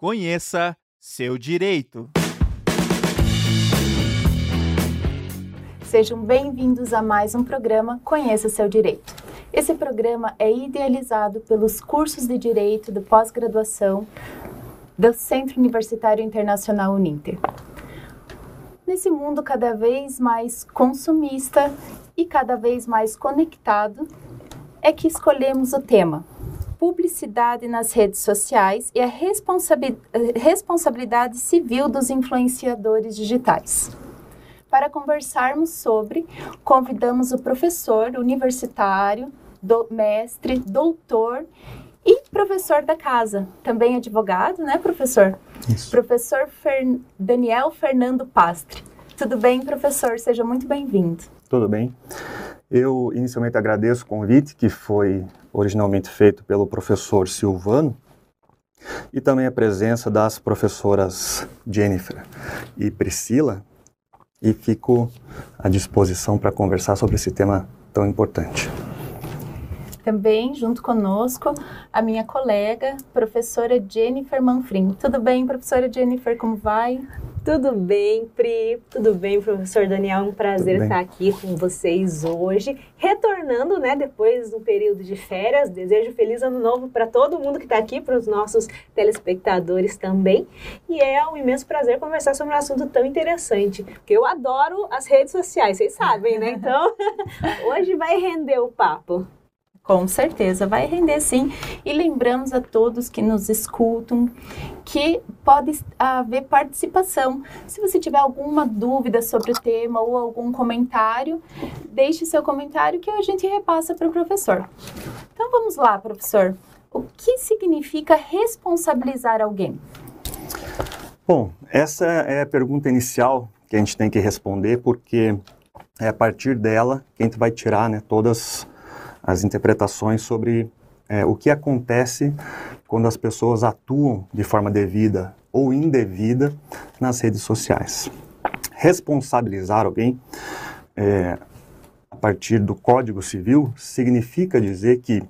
Conheça seu direito. Sejam bem-vindos a mais um programa Conheça seu direito. Esse programa é idealizado pelos cursos de direito de pós-graduação do Centro Universitário Internacional Uninter. Nesse mundo cada vez mais consumista e cada vez mais conectado, é que escolhemos o tema publicidade nas redes sociais e a responsabilidade civil dos influenciadores digitais. Para conversarmos sobre, convidamos o professor universitário, do, mestre, doutor e professor da casa, também advogado, né, professor? Isso. Professor Fer... Daniel Fernando Pastre. Tudo bem, professor? Seja muito bem-vindo. Tudo bem. Eu inicialmente agradeço o convite que foi originalmente feito pelo professor Silvano e também a presença das professoras Jennifer e Priscila e fico à disposição para conversar sobre esse tema tão importante. Também, junto conosco, a minha colega, professora Jennifer Manfrim. Tudo bem, professora Jennifer, como vai? Tudo bem, Pri? Tudo bem, professor Daniel? Um prazer estar aqui com vocês hoje, retornando, né, depois do período de férias. Desejo feliz ano novo para todo mundo que está aqui, para os nossos telespectadores também. E é um imenso prazer conversar sobre um assunto tão interessante, porque eu adoro as redes sociais, vocês sabem, né? Então, hoje vai render o papo. Com certeza, vai render sim. E lembramos a todos que nos escutam que pode haver participação. Se você tiver alguma dúvida sobre o tema ou algum comentário, deixe seu comentário que a gente repassa para o professor. Então vamos lá, professor. O que significa responsabilizar alguém? Bom, essa é a pergunta inicial que a gente tem que responder, porque é a partir dela que a gente vai tirar né, todas as interpretações sobre é, o que acontece quando as pessoas atuam de forma devida ou indevida nas redes sociais. Responsabilizar alguém é, a partir do Código Civil significa dizer que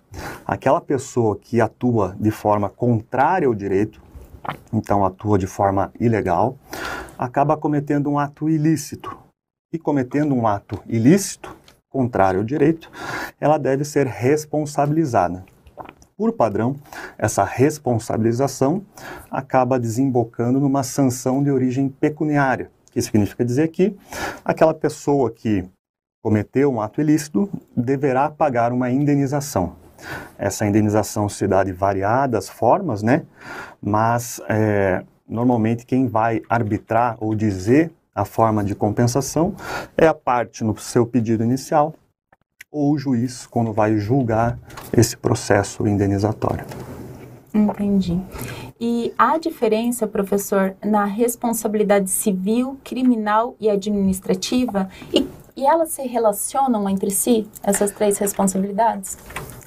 aquela pessoa que atua de forma contrária ao direito, então atua de forma ilegal, acaba cometendo um ato ilícito. E cometendo um ato ilícito, contrário ao direito, ela deve ser responsabilizada. Por padrão, essa responsabilização acaba desembocando numa sanção de origem pecuniária, que significa dizer que aquela pessoa que cometeu um ato ilícito deverá pagar uma indenização. Essa indenização se dá de variadas formas, né? Mas é, normalmente quem vai arbitrar ou dizer a forma de compensação é a parte no seu pedido inicial ou o juiz quando vai julgar esse processo indenizatório. Entendi. E há diferença, professor, na responsabilidade civil, criminal e administrativa? E, e elas se relacionam entre si, essas três responsabilidades?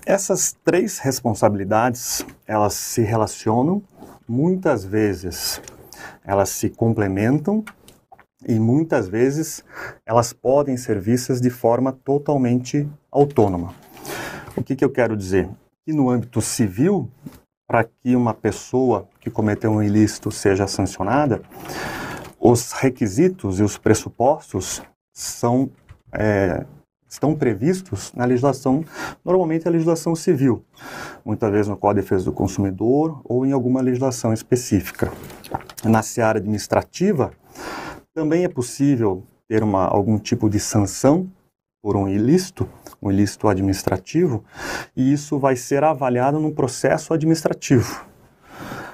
Essas três responsabilidades, elas se relacionam, muitas vezes elas se complementam e muitas vezes elas podem ser vistas de forma totalmente autônoma. O que, que eu quero dizer? Que no âmbito civil, para que uma pessoa que cometeu um ilícito seja sancionada, os requisitos e os pressupostos são é, estão previstos na legislação, normalmente a legislação civil, muitas vezes no Código de Defesa do Consumidor ou em alguma legislação específica. Na seara administrativa, também é possível ter uma, algum tipo de sanção por um ilícito, um ilícito administrativo, e isso vai ser avaliado no processo administrativo.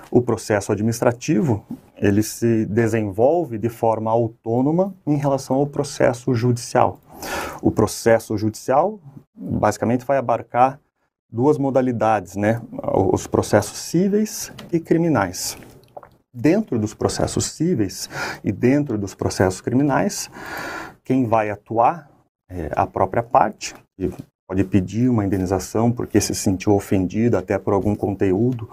O processo administrativo, ele se desenvolve de forma autônoma em relação ao processo judicial. O processo judicial basicamente vai abarcar duas modalidades, né? Os processos cíveis e criminais dentro dos processos cíveis e dentro dos processos criminais, quem vai atuar é a própria parte, pode pedir uma indenização porque se sentiu ofendido até por algum conteúdo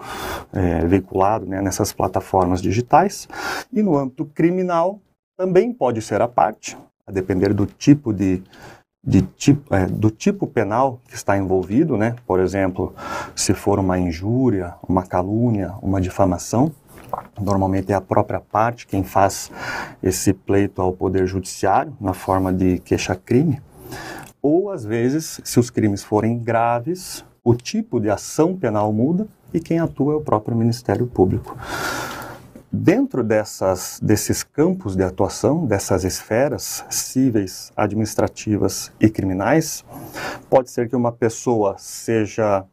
é, veiculado né, nessas plataformas digitais. E no âmbito criminal, também pode ser a parte, a depender do tipo de, de tipo, é, do tipo penal que está envolvido, né? Por exemplo, se for uma injúria, uma calúnia, uma difamação, Normalmente é a própria parte quem faz esse pleito ao Poder Judiciário, na forma de queixa-crime. Ou, às vezes, se os crimes forem graves, o tipo de ação penal muda e quem atua é o próprio Ministério Público. Dentro dessas, desses campos de atuação, dessas esferas cíveis, administrativas e criminais, pode ser que uma pessoa seja,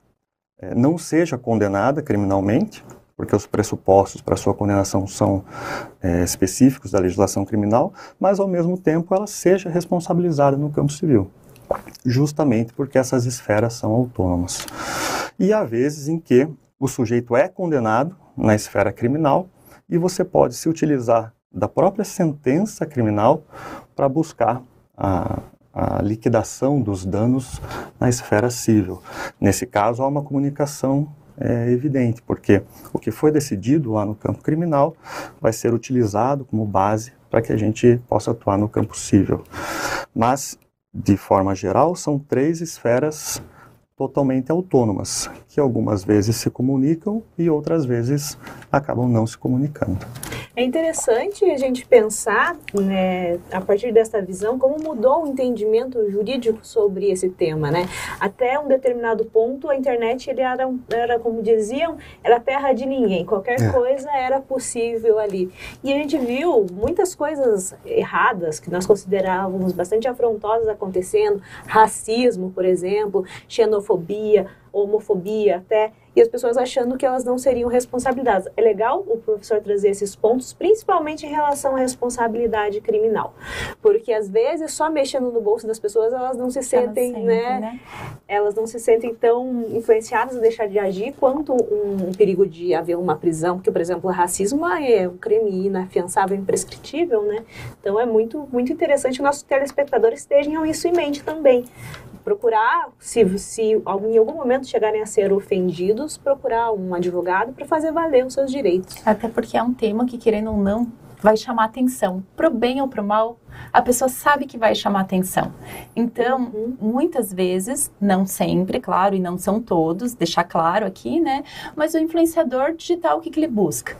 eh, não seja condenada criminalmente, porque os pressupostos para sua condenação são é, específicos da legislação criminal, mas ao mesmo tempo ela seja responsabilizada no campo civil, justamente porque essas esferas são autônomas. E há vezes em que o sujeito é condenado na esfera criminal e você pode se utilizar da própria sentença criminal para buscar a, a liquidação dos danos na esfera civil. Nesse caso, há uma comunicação é evidente, porque o que foi decidido lá no campo criminal vai ser utilizado como base para que a gente possa atuar no campo civil. Mas, de forma geral, são três esferas totalmente autônomas, que algumas vezes se comunicam e outras vezes acabam não se comunicando. É interessante a gente pensar, né, a partir dessa visão, como mudou o entendimento jurídico sobre esse tema, né? Até um determinado ponto, a internet ele era, era como diziam, era terra de ninguém. Qualquer é. coisa era possível ali. E a gente viu muitas coisas erradas que nós considerávamos bastante afrontosas acontecendo, racismo, por exemplo, xenofobia, homofobia até, e as pessoas achando que elas não seriam responsabilizadas. É legal o professor trazer esses pontos, principalmente em relação à responsabilidade criminal. Porque às vezes, só mexendo no bolso das pessoas, elas não se sentem, né, né, Elas não se sentem tão influenciadas a deixar de agir quanto um, um perigo de haver uma prisão, porque, por exemplo, o racismo é um crime inafiançável, imprescritível, né? Então é muito, muito interessante nossos telespectadores tenham isso em mente também procurar, se, se em algum momento chegarem a ser ofendidos, procurar um advogado para fazer valer os seus direitos. Até porque é um tema que, querendo ou não, vai chamar atenção. Pro bem ou pro mal, a pessoa sabe que vai chamar atenção. Então, uhum. muitas vezes, não sempre, claro, e não são todos, deixar claro aqui, né? Mas o influenciador digital, o que, que ele busca?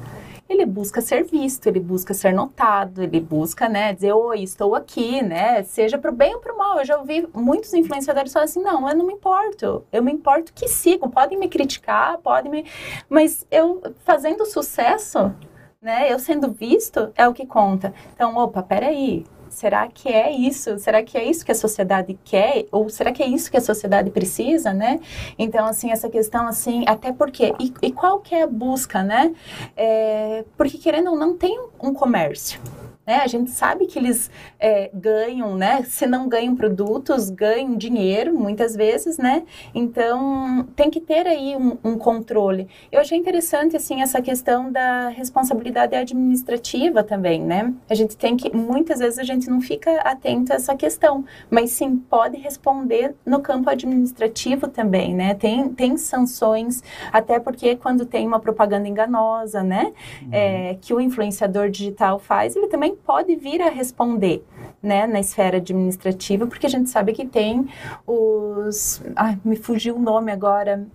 Ele busca ser visto, ele busca ser notado, ele busca, né, dizer, oi, estou aqui, né, seja para o bem ou para o mal. Eu já ouvi muitos influenciadores falar assim, não, eu não me importo, eu me importo que sigam, podem me criticar, podem me... Mas eu, fazendo sucesso, né, eu sendo visto, é o que conta. Então, opa, peraí, será que é isso? Será que é isso que a sociedade quer? Ou será que é isso que a sociedade precisa, né? Então, assim, essa questão, assim, até porque, e, e qual que é a busca, né? É, porque, querendo ou não, tem um comércio, né? A gente sabe que eles é, ganham, né? Se não ganham produtos, ganham dinheiro, muitas vezes, né? Então, tem que ter aí um, um, controle. Eu achei interessante, assim, essa questão da responsabilidade administrativa também, né? A gente tem que, muitas vezes a gente não fica atento a essa questão, mas sim, pode responder no campo administrativo também, né? Tem, tem sanções, até porque quando tem uma propaganda enganosa, né? Uhum. É, que o influenciador digital faz, ele também pode vir a responder, né, na esfera administrativa, porque a gente sabe que tem os, ai, me fugiu o nome agora,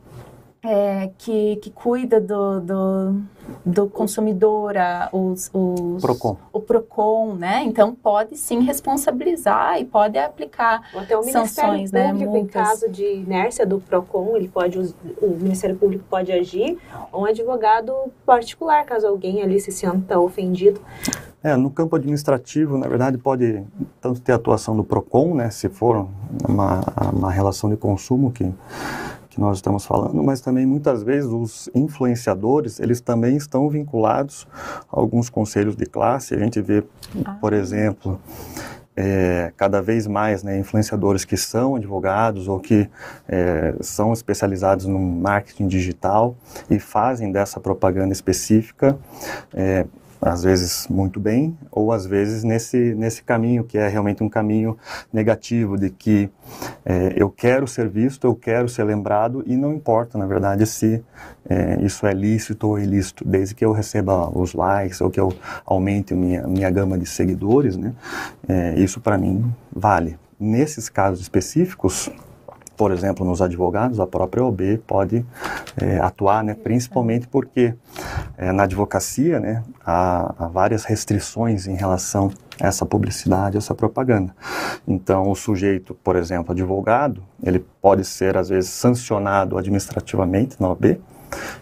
é, que, que cuida do, do, do consumidor, a, os, os, Procon. o PROCON, né? Então, pode sim responsabilizar e pode aplicar Ou até o sanções, Ministério né? Público, né? Em caso de inércia do PROCON, ele pode, o Ministério Público pode agir, ou um advogado particular, caso alguém ali se sinta ofendido. É, no campo administrativo, na verdade, pode tanto ter atuação do PROCON, né, se for uma, uma relação de consumo que, que nós estamos falando, mas também muitas vezes os influenciadores, eles também estão vinculados a alguns conselhos de classe. A gente vê, ah. por exemplo, é, cada vez mais né, influenciadores que são advogados ou que é, são especializados no marketing digital e fazem dessa propaganda específica. É, às vezes muito bem, ou às vezes nesse, nesse caminho que é realmente um caminho negativo, de que é, eu quero ser visto, eu quero ser lembrado, e não importa, na verdade, se é, isso é lícito ou ilícito, desde que eu receba os likes ou que eu aumente minha, minha gama de seguidores, né, é, isso para mim vale. Nesses casos específicos, por exemplo, nos advogados, a própria OB pode é, atuar, né, principalmente porque é, na advocacia né, há, há, várias restrições em relação a essa publicidade, essa propaganda. Então, o sujeito, por exemplo, advogado, ele pode ser, às vezes, sancionado administrativamente na OB,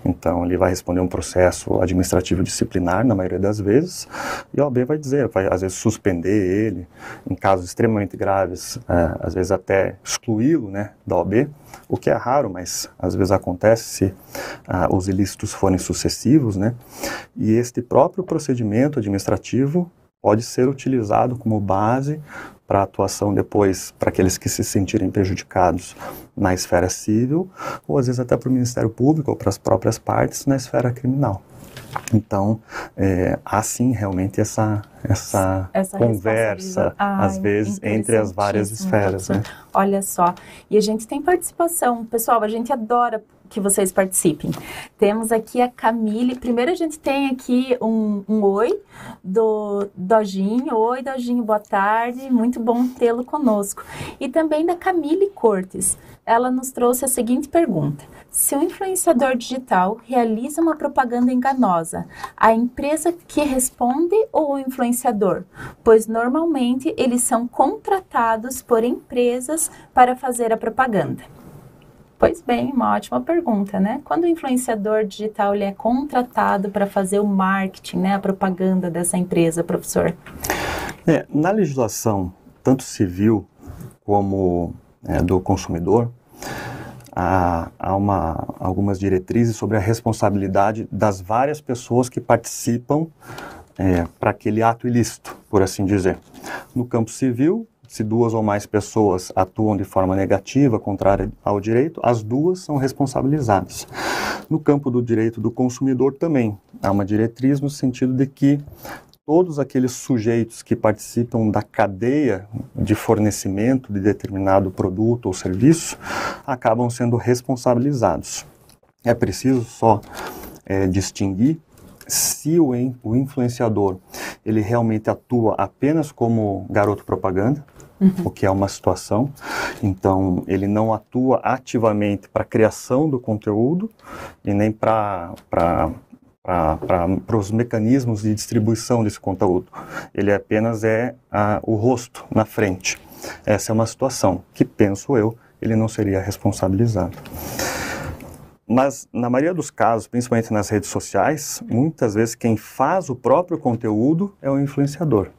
então, ele vai responder um processo administrativo disciplinar, na maioria das vezes, e a OAB vai dizer, vai às vezes suspender ele, em casos extremamente graves, é, às vezes até excluí-lo né, da OAB, o que é raro, mas às vezes acontece se ah, os ilícitos forem sucessivos, né? E este próprio procedimento administrativo pode ser utilizado como base para atuação depois para aqueles que se sentirem prejudicados na esfera civil, ou às vezes até para o Ministério Público ou para as próprias partes na esfera criminal. Então, é, há sim realmente essa, essa, essa conversa, às vezes, entre as várias esferas. Né? Olha só, e a gente tem participação. Pessoal, a gente adora que vocês participem. Temos aqui a Camille. Primeiro a gente tem aqui um, um oi do Dojinho. Oi, Dojinho, boa tarde. Muito bom tê-lo conosco. E também da Camille Cortes. Ela nos trouxe a seguinte pergunta: Se o influenciador digital realiza uma propaganda enganosa, a empresa que responde ou o influenciador? Pois normalmente eles são contratados por empresas para fazer a propaganda. Pois bem, uma ótima pergunta, né? Quando o influenciador digital ele é contratado para fazer o marketing, né, a propaganda dessa empresa, professor? É, na legislação, tanto civil como é, do consumidor, há, há uma, algumas diretrizes sobre a responsabilidade das várias pessoas que participam é, para aquele ato ilícito, por assim dizer. No campo civil, se duas ou mais pessoas atuam de forma negativa, contrária ao direito, as duas são responsabilizadas. No campo do direito do consumidor também há uma diretriz no sentido de que todos aqueles sujeitos que participam da cadeia de fornecimento de determinado produto ou serviço acabam sendo responsabilizados. É preciso só é, distinguir se o, o influenciador ele realmente atua apenas como garoto propaganda, uhum. o que é uma situação. Então, ele não atua ativamente para a criação do conteúdo e nem para para os mecanismos de distribuição desse conteúdo. Ele apenas é a, o rosto na frente. Essa é uma situação que, penso eu, ele não seria responsabilizado. Mas, na maioria dos casos, principalmente nas redes sociais, muitas vezes quem faz o próprio conteúdo é o influenciador.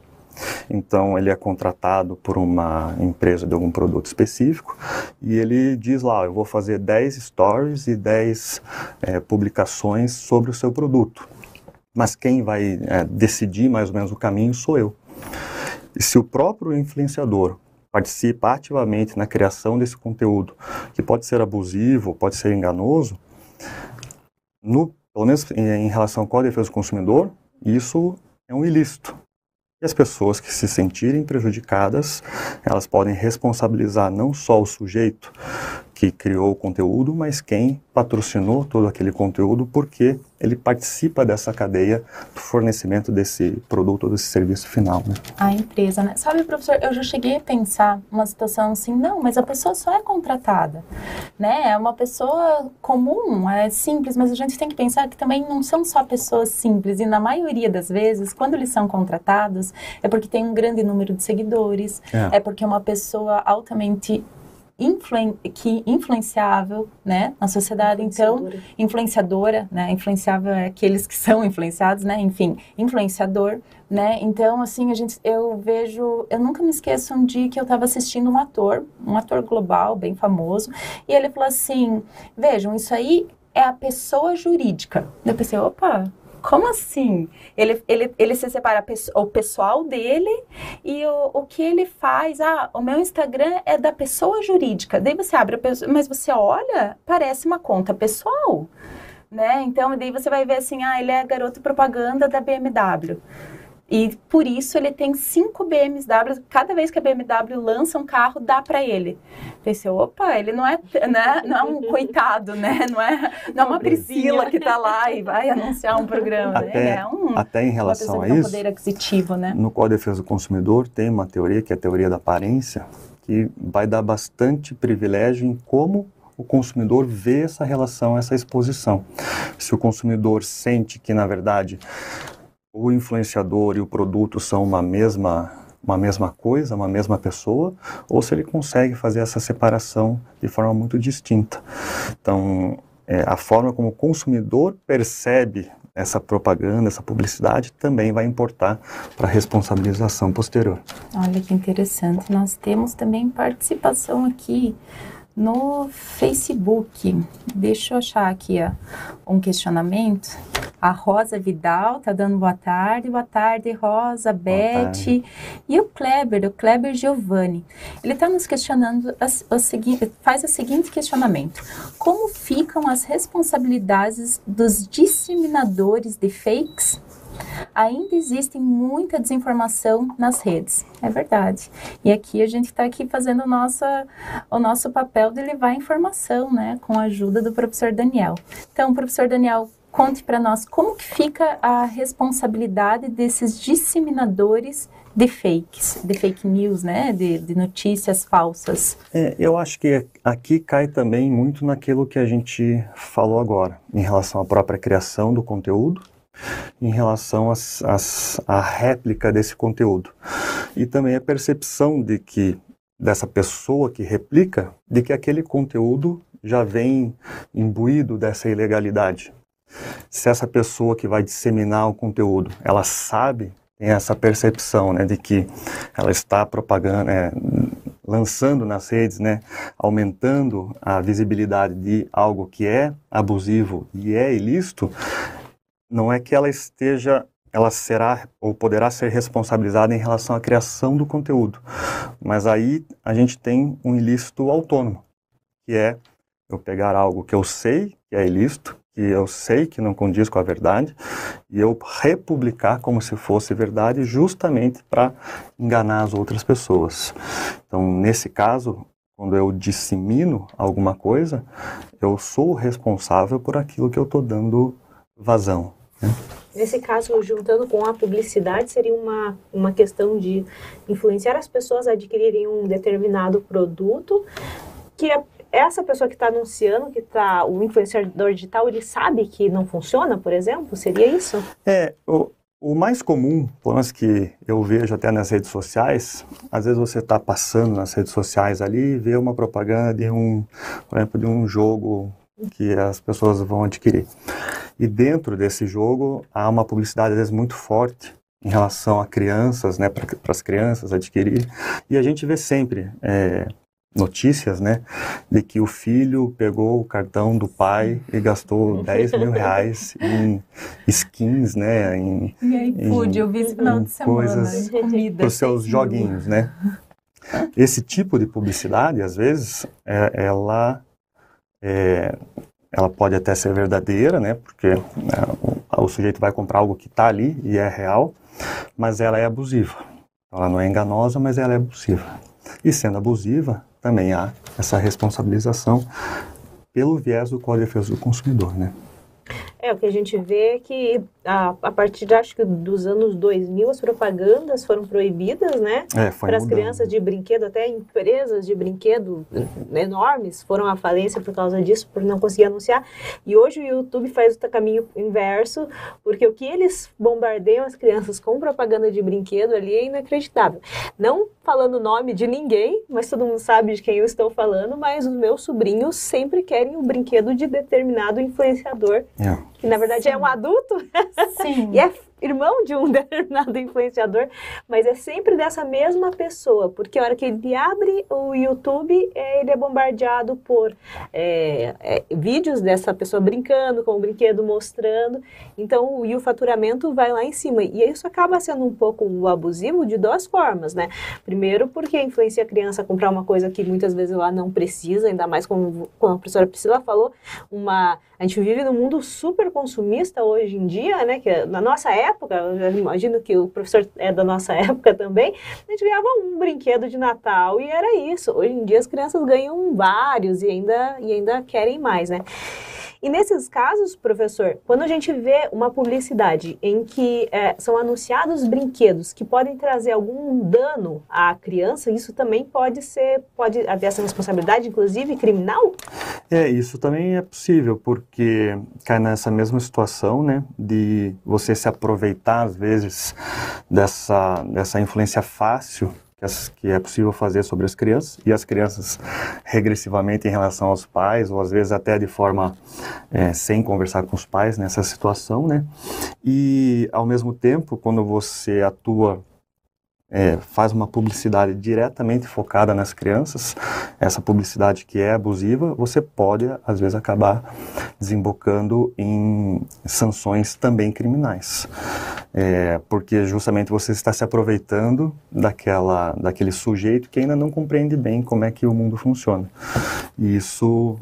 Então, ele é contratado por uma empresa de algum produto específico e ele diz lá: eu vou fazer 10 stories e 10 é, publicações sobre o seu produto. Mas quem vai é, decidir mais ou menos o caminho sou eu. E se o próprio influenciador participa ativamente na criação desse conteúdo, que pode ser abusivo, pode ser enganoso, no, pelo menos em, em relação com a defesa do consumidor, isso é um ilícito. E as pessoas que se sentirem prejudicadas, elas podem responsabilizar não só o sujeito que criou o conteúdo, mas quem patrocinou todo aquele conteúdo, porque ele participa dessa cadeia do fornecimento desse produto ou desse serviço final. Né? A empresa, né? Sabe, professor, eu já cheguei a pensar uma situação assim, não, mas a pessoa só é contratada, né? É uma pessoa comum, é simples, mas a gente tem que pensar que também não são só pessoas simples, e na maioria das vezes, quando eles são contratados, é porque tem um grande número de seguidores, é, é porque é uma pessoa altamente influen que influenciável, né, na sociedade. Então, influenciadora, né, influenciável é aqueles que são influenciados, né, enfim, influenciador, né. Então, assim, a gente, eu vejo, eu nunca me esqueço um dia que eu estava assistindo um ator, um ator global, bem famoso, e ele falou assim, vejam, isso aí é a pessoa jurídica. Eu pensei, opa, como assim? Ele, ele, ele se separa o pessoal dele e o, o que ele faz. Ah, o meu Instagram é da pessoa jurídica. Daí você abre, mas você olha, parece uma conta pessoal. Né? Então, daí você vai ver assim, ah, ele é garoto propaganda da BMW. E por isso ele tem cinco BMWs. Cada vez que a BMW lança um carro, dá para ele. Pensei, opa, ele não é, né, não é um coitado, né? Não é, não é uma Priscila que está lá e vai anunciar um programa. Até, né? é um, até em relação a isso, poder aquisitivo, né? no Código de Defesa do Consumidor tem uma teoria que é a teoria da aparência, que vai dar bastante privilégio em como o consumidor vê essa relação, essa exposição. Se o consumidor sente que, na verdade, o influenciador e o produto são uma mesma uma mesma coisa, uma mesma pessoa, ou se ele consegue fazer essa separação de forma muito distinta. Então, é, a forma como o consumidor percebe essa propaganda, essa publicidade, também vai importar para a responsabilização posterior. Olha que interessante. Nós temos também participação aqui no Facebook. Deixa eu achar aqui ó, um questionamento. A Rosa Vidal tá dando boa tarde. Boa tarde, Rosa, Beth. E o Kleber, o Kleber Giovanni. Ele está nos questionando a, a seguinte, faz o seguinte questionamento: Como ficam as responsabilidades dos disseminadores de fakes ainda existe muita desinformação nas redes. É verdade. E aqui a gente está aqui fazendo o nosso, o nosso papel de levar informação, né, com a ajuda do professor Daniel. Então, professor Daniel, conte para nós como que fica a responsabilidade desses disseminadores de fakes, de fake news, né, de, de notícias falsas. É, eu acho que aqui cai também muito naquilo que a gente falou agora, em relação à própria criação do conteúdo, em relação à réplica desse conteúdo. E também a percepção de que, dessa pessoa que replica, de que aquele conteúdo já vem imbuído dessa ilegalidade. Se essa pessoa que vai disseminar o conteúdo, ela sabe, tem essa percepção né, de que ela está propagando, é, lançando nas redes, né, aumentando a visibilidade de algo que é abusivo e é ilícito, não é que ela esteja, ela será ou poderá ser responsabilizada em relação à criação do conteúdo, mas aí a gente tem um ilícito autônomo, que é eu pegar algo que eu sei que é ilícito, que eu sei que não condiz com a verdade, e eu republicar como se fosse verdade, justamente para enganar as outras pessoas. Então, nesse caso, quando eu dissemino alguma coisa, eu sou responsável por aquilo que eu estou dando vazão. Né? Nesse caso, juntando com a publicidade, seria uma, uma questão de influenciar as pessoas a adquirirem um determinado produto que é essa pessoa que está anunciando, que está o influenciador digital, ele sabe que não funciona, por exemplo? Seria isso? É, o, o mais comum, pelo menos que eu vejo até nas redes sociais, às vezes você está passando nas redes sociais ali e vê uma propaganda de um, por exemplo, de um jogo que as pessoas vão adquirir. E dentro desse jogo há uma publicidade às vezes muito forte em relação a crianças, né, para as crianças adquirir. E a gente vê sempre é, notícias, né, de que o filho pegou o cartão do pai e gastou 10 mil reais em skins, né, em, e aí, pude, eu vi esse final de semana, coisas para os seus joguinhos, né. Esse tipo de publicidade, às vezes, é, ela é, ela pode até ser verdadeira, né? Porque né, o, o, sujeito vai comprar algo que está ali e é real, mas ela é abusiva. Ela não é enganosa, mas ela é abusiva. E sendo abusiva, também há essa responsabilização pelo viés do Código de Defesa do Consumidor, né? É, o que a gente vê é que a, a partir de, acho que dos anos 2000, as propagandas foram proibidas, né? É, Para as crianças de brinquedo, até empresas de brinquedo enormes foram à falência por causa disso, por não conseguir anunciar. E hoje o YouTube faz o caminho inverso, porque o que eles bombardeiam as crianças com propaganda de brinquedo ali é inacreditável. Não falando o nome de ninguém, mas todo mundo sabe de quem eu estou falando, mas os meus sobrinhos sempre querem o brinquedo de determinado influenciador, é. Que na verdade Sim. é um adulto. Sim. e é irmão de um determinado influenciador, mas é sempre dessa mesma pessoa, porque a hora que ele abre o YouTube, é, ele é bombardeado por é, é, vídeos dessa pessoa brincando com o brinquedo, mostrando, então e o faturamento vai lá em cima, e isso acaba sendo um pouco abusivo de duas formas, né? Primeiro, porque influencia a criança a comprar uma coisa que muitas vezes ela não precisa, ainda mais como, como a professora Priscila falou, uma, a gente vive num mundo super consumista hoje em dia, né? Que na nossa época época, eu imagino que o professor é da nossa época também, a gente ganhava um brinquedo de Natal e era isso. Hoje em dia as crianças ganham vários e ainda, e ainda querem mais, né? E nesses casos, professor, quando a gente vê uma publicidade em que é, são anunciados brinquedos que podem trazer algum dano à criança, isso também pode ser, pode haver essa responsabilidade, inclusive criminal? É, isso também é possível, porque cai nessa mesma situação, né, de você se aproveitar, às vezes, dessa, dessa influência fácil que é possível fazer sobre as crianças e as crianças regressivamente em relação aos pais ou às vezes até de forma é, sem conversar com os pais nessa situação, né? E ao mesmo tempo, quando você atua é, faz uma publicidade diretamente focada nas crianças, essa publicidade que é abusiva, você pode, às vezes, acabar desembocando em sanções também criminais. É, porque justamente você está se aproveitando daquela, daquele sujeito que ainda não compreende bem como é que o mundo funciona. E isso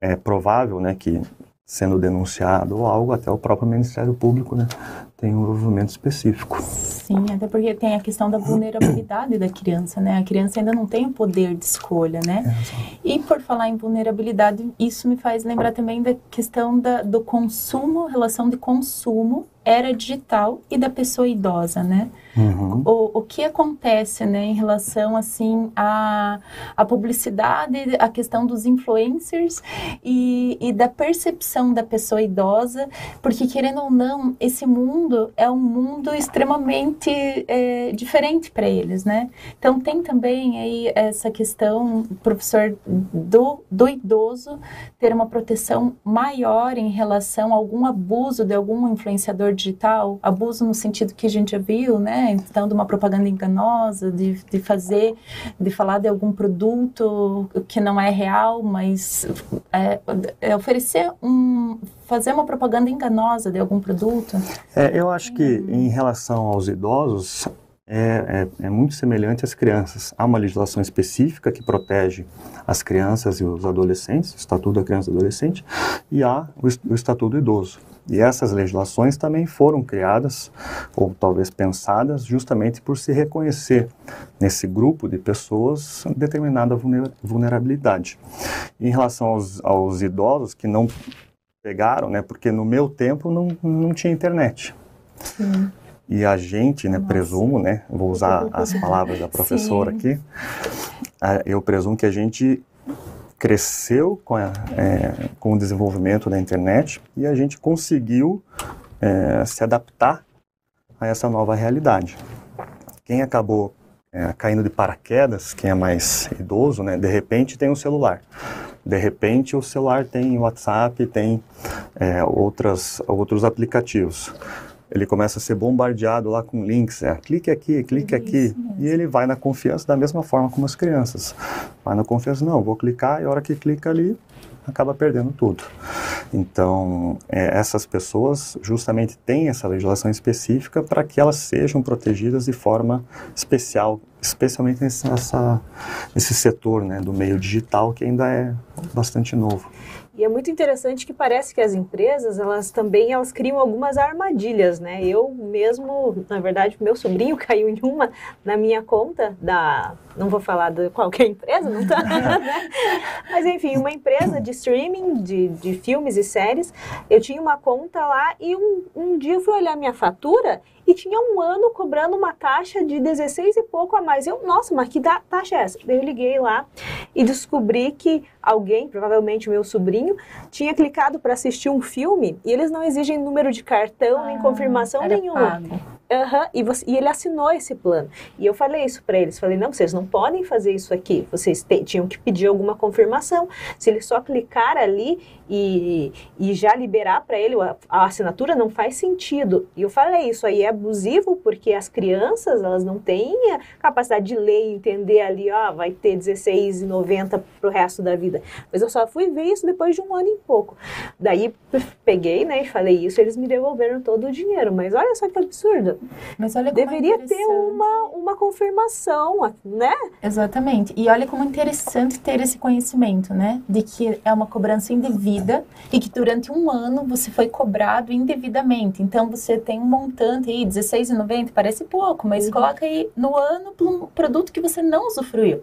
é provável né, que sendo denunciado ou algo, até o próprio Ministério Público né, tem um envolvimento específico. Sim, até porque tem a questão da vulnerabilidade da criança, né? A criança ainda não tem o poder de escolha, né? É, e por falar em vulnerabilidade, isso me faz lembrar também da questão da, do consumo, relação de consumo era digital e da pessoa idosa, né? Uhum. O, o que acontece, né, em relação, assim, à, a publicidade, a questão dos influencers e, e da percepção da pessoa idosa, porque, querendo ou não, esse mundo é um mundo extremamente é, diferente para eles, né? Então, tem também aí essa questão, professor, do, do idoso ter uma proteção maior em relação a algum abuso de algum influenciador digital, abuso no sentido que a gente já viu, né? Então, de uma propaganda enganosa, de, de fazer, de falar de algum produto que não é real, mas é, é oferecer um, fazer uma propaganda enganosa de algum produto. É, eu acho que em relação aos idosos, é, é, é, muito semelhante às crianças. Há uma legislação específica que protege as crianças e os adolescentes, o Estatuto da Criança e do Adolescente, e há o Estatuto do Idoso. E essas legislações também foram criadas, ou talvez pensadas, justamente por se reconhecer nesse grupo de pessoas determinada vulnerabilidade. Em relação aos, aos idosos que não pegaram, né, porque no meu tempo não, não tinha internet. Sim. E a gente, né, presumo, né, vou usar as palavras da professora Sim. aqui, eu presumo que a gente cresceu com, a, é, com o desenvolvimento da internet e a gente conseguiu é, se adaptar a essa nova realidade. Quem acabou é, caindo de paraquedas, quem é mais idoso, né, de repente tem um celular. De repente o celular tem WhatsApp, tem é, outras, outros aplicativos ele começa a ser bombardeado lá com links, é, clique aqui, clique Isso aqui, e ele vai na confiança da mesma forma como as crianças. Vai na confiança, não, vou clicar, e a hora que clica ali, acaba perdendo tudo. Então, é, essas pessoas justamente têm essa legislação específica para que elas sejam protegidas de forma especial, especialmente nessa, nesse setor né, do meio digital que ainda é bastante novo. E é muito interessante que parece que as empresas, elas também elas criam algumas armadilhas, né? Eu mesmo, na verdade, meu sobrinho caiu em uma na minha conta da, não vou falar de qualquer empresa, não tá, né? Mas enfim, uma empresa de streaming de, de filmes e séries. Eu tinha uma conta lá e um, um dia eu fui olhar minha fatura e tinha um ano cobrando uma taxa de 16 e pouco a mais. Eu, nossa, mas que taxa é essa? Eu liguei lá e descobri que alguém, provavelmente o meu sobrinho, tinha clicado para assistir um filme e eles não exigem número de cartão ah, nem confirmação nenhuma. Pago. Uhum, e, você, e, ele assinou esse plano. E eu falei isso para eles. Falei, não, vocês não podem fazer isso aqui. Vocês te, tinham que pedir alguma confirmação. Se ele só clicar ali e, e já liberar para ele a, a, assinatura, não faz sentido. E eu falei, isso aí é abusivo porque as crianças, elas não têm a capacidade de ler e entender ali, ó, vai ter R$16,90 pro resto da vida. Mas eu só fui ver isso depois de um ano e pouco. Daí peguei, né, e falei isso, eles me devolveram todo o dinheiro. Mas olha só que absurdo Mas olha como deveria é ter uma, uma confirmação, né? Exatamente. E olha como é interessante ter esse conhecimento, né? De que é uma cobrança indevida e que durante um ano você foi cobrado indevidamente. Então você tem um montante aí, R$16,90, parece pouco, mas uhum. coloca aí no ano para um produto que você não usufruiu,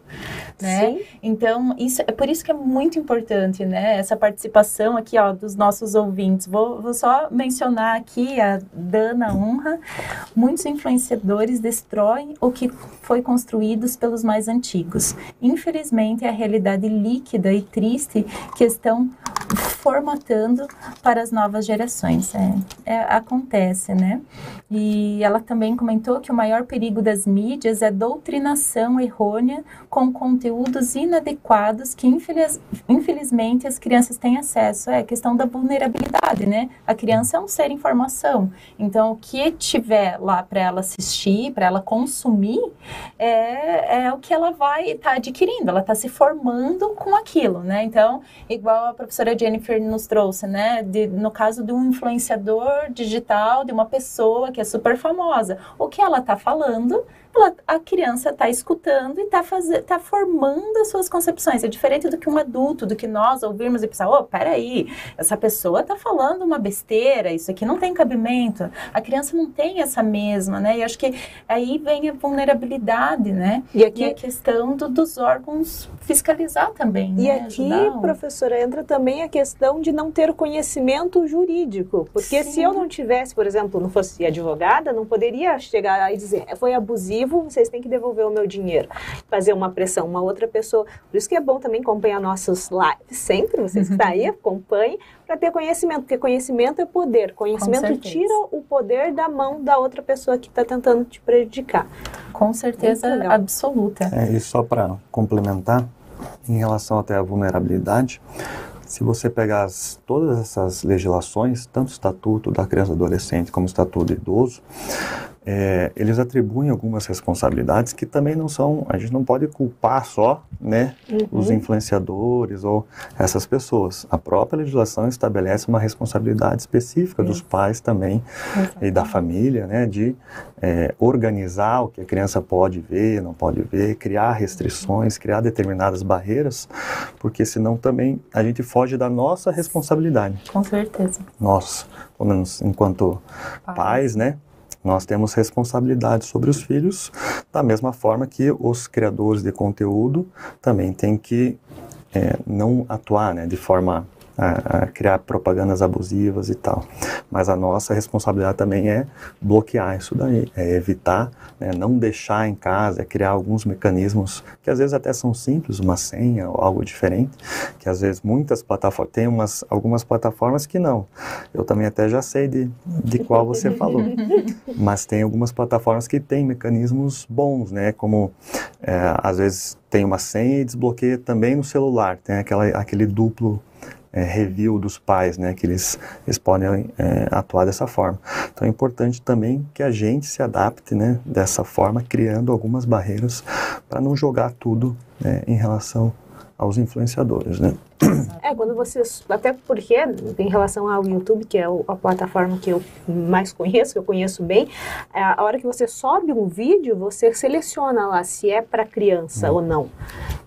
né? Sim. Então, isso, é por isso que é muito importante, né? Essa participação aqui, ó, dos nossos ouvintes. Vou, vou só mencionar aqui a Dana Honra. Muitos influenciadores destroem o que foi construído pelos mais antigos. Infelizmente, é a realidade líquida e triste que estão formatando para as novas gerações. É, é, acontece, né? E ela também comentou que o maior perigo das mídias é doutrinação errônea com conteúdos inadequados que, infeliz, infelizmente, as crianças têm acesso. É a questão da vulnerabilidade, né? A criança é um ser informação. Então, o que tiver lá para ela assistir, para ela consumir, é, é o que ela vai estar tá adquirindo. Ela está se formando com aquilo, né? Então, igual a professora Jennifer nos trouxe, né? De, no caso de um influenciador digital, de uma pessoa que é super famosa, o que ela está falando ela, a criança está escutando e está tá formando as suas concepções. É diferente do que um adulto, do que nós ouvirmos e pensar, oh, peraí, essa pessoa está falando uma besteira, isso aqui não tem cabimento. A criança não tem essa mesma, né? E acho que aí vem a vulnerabilidade, né? E aqui e a questão do, dos órgãos fiscalizar também. E né? aqui, Ajudar. professora, entra também a questão de não ter conhecimento jurídico. Porque Sim. se eu não tivesse, por exemplo, não fosse advogada, não poderia chegar e dizer, foi abusivo vivo, vocês têm que devolver o meu dinheiro. Fazer uma pressão, uma outra pessoa. Por isso que é bom também acompanhar nossos lives sempre, vocês que estão aí, acompanhem, para ter conhecimento, porque conhecimento é poder. Conhecimento tira o poder da mão da outra pessoa que está tentando te prejudicar. Com certeza absoluta. É, e só para complementar, em relação até à vulnerabilidade, se você pegar as, todas essas legislações, tanto o Estatuto da Criança e Adolescente como o Estatuto do Idoso, é, eles atribuem algumas responsabilidades que também não são, a gente não pode culpar só, né, uhum. os influenciadores ou essas pessoas. A própria legislação estabelece uma responsabilidade específica dos pais também e da família, né, de é, organizar o que a criança pode ver, não pode ver, criar restrições, criar determinadas barreiras, porque senão também a gente foge da nossa responsabilidade. Com certeza. Nós, pelo menos enquanto pais, pais né, nós temos responsabilidade sobre os filhos, da mesma forma que os criadores de conteúdo também têm que é, não atuar né, de forma a, a, criar propagandas abusivas e tal. Mas a nossa responsabilidade também é bloquear isso daí, é evitar, né, não deixar em casa, é criar alguns mecanismos que às vezes até são simples, uma senha ou algo diferente, que às vezes muitas plataformas, tem umas, algumas plataformas que não. Eu também até já sei de, de qual você falou. Mas tem algumas plataformas que têm mecanismos bons, né, como é, às vezes tem uma senha e desbloqueia também no celular, tem aquela, aquele duplo é, review dos pais, né, que eles, eles podem é, atuar dessa forma. Então é importante também que a gente se adapte, né, dessa forma, criando algumas barreiras para não jogar tudo né, em relação aos influenciadores, né? É, quando você, até porque em relação ao YouTube, que é a plataforma que eu mais conheço, que eu conheço bem, é, a hora que você sobe um vídeo, você seleciona lá se é para criança hum. ou não.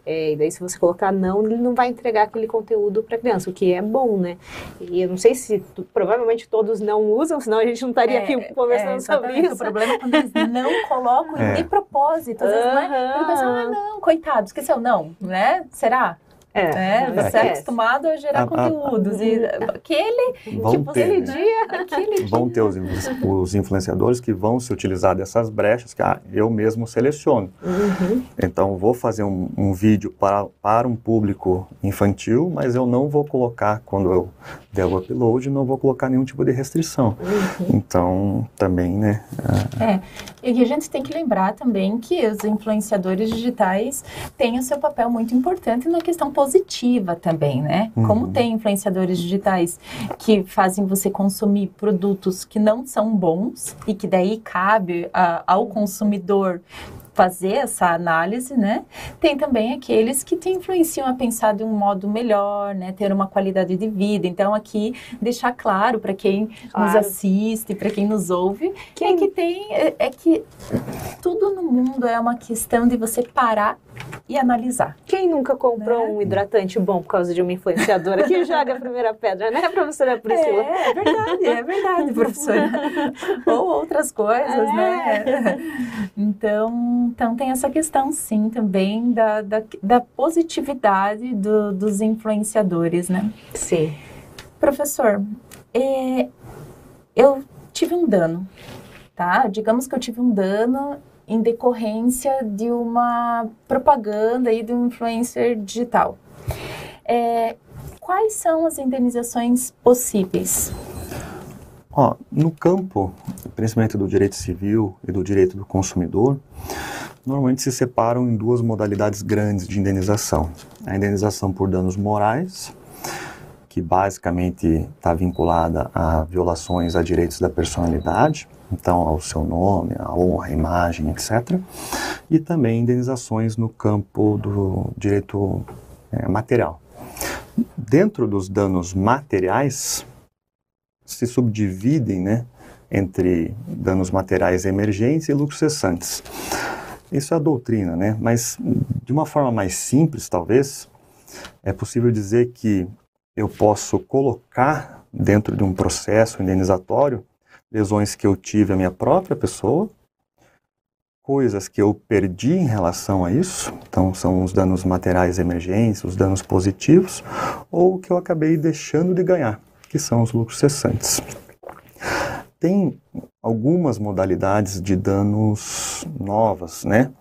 É, e daí se você colocar não, ele não vai entregar aquele conteúdo para criança, o que é bom, né? E eu não sei se provavelmente todos não usam, senão a gente não estaria é, aqui conversando é, sobre isso. O problema é quando eles não colocam é. de propósito. Às vezes, né? Ele pensa, ah, não, coitado, esqueceu, não, né? Será? É, é, você é acostumado a gerar a, conteúdos. A, a, e aquele, vão tipo, ter, aquele né? dia, aquele Vão ter os, os, influenciadores que vão se utilizar dessas brechas que ah, eu mesmo seleciono. Uhum. Então, vou fazer um, um, vídeo para, para um público infantil, mas eu não vou colocar, quando eu der o upload, não vou colocar nenhum tipo de restrição. Uhum. Então, também, né? É, e a gente tem que lembrar também que os influenciadores digitais têm o seu papel muito importante na questão positiva positiva também, né? Uhum. Como tem influenciadores digitais que fazem você consumir produtos que não são bons e que daí cabe a, ao consumidor fazer essa análise, né? Tem também aqueles que te influenciam a pensar de um modo melhor, né? Ter uma qualidade de vida. Então, aqui, deixar claro para quem claro. nos assiste, para quem nos ouve, quem... é que tem, é, é que tudo no mundo é uma questão de você parar e analisar. Quem nunca comprou né? um hidratante bom por causa de uma influenciadora que joga a primeira pedra, né, professora Priscila? É, é verdade, é verdade, professora. Ou outras coisas, é. né? Então, então tem essa questão, sim, também da, da, da positividade do, dos influenciadores, né? Sim. Professor, é, eu tive um dano, tá? Digamos que eu tive um dano em decorrência de uma propaganda aí do influencer digital. É, quais são as indenizações possíveis? Ó, no campo, principalmente do direito civil e do direito do consumidor, normalmente se separam em duas modalidades grandes de indenização. A indenização por danos morais, que basicamente está vinculada a violações a direitos da personalidade, então ao seu nome, a honra, a imagem, etc. E também indenizações no campo do direito é, material. Dentro dos danos materiais, se subdividem né, entre danos materiais emergentes e lucros cessantes. Isso é a doutrina, né? mas de uma forma mais simples, talvez, é possível dizer que eu posso colocar dentro de um processo indenizatório lesões que eu tive a minha própria pessoa, coisas que eu perdi em relação a isso, então são os danos materiais emergentes, os danos positivos, ou que eu acabei deixando de ganhar, que são os lucros cessantes. Tem algumas modalidades de danos novas, né?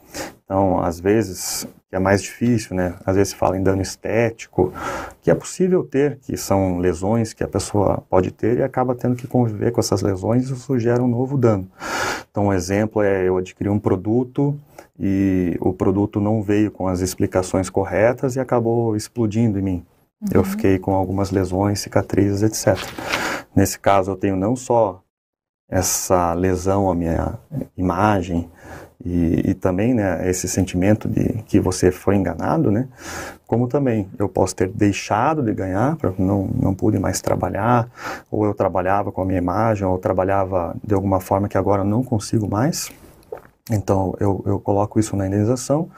Então, às vezes, que é mais difícil, né? Às vezes se fala em dano estético, que é possível ter, que são lesões que a pessoa pode ter e acaba tendo que conviver com essas lesões e isso gera um novo dano. Então, um exemplo é eu adquiri um produto e o produto não veio com as explicações corretas e acabou explodindo em mim. Uhum. Eu fiquei com algumas lesões, cicatrizes, etc. Nesse caso, eu tenho não só essa lesão à minha imagem, e, e, também né, esse sentimento de que você foi enganado, né, como também eu posso ter deixado de ganhar, não, não pude mais trabalhar, ou eu trabalhava com a minha imagem, ou eu trabalhava de alguma forma que agora não consigo mais. Então eu, eu coloco isso na indenização.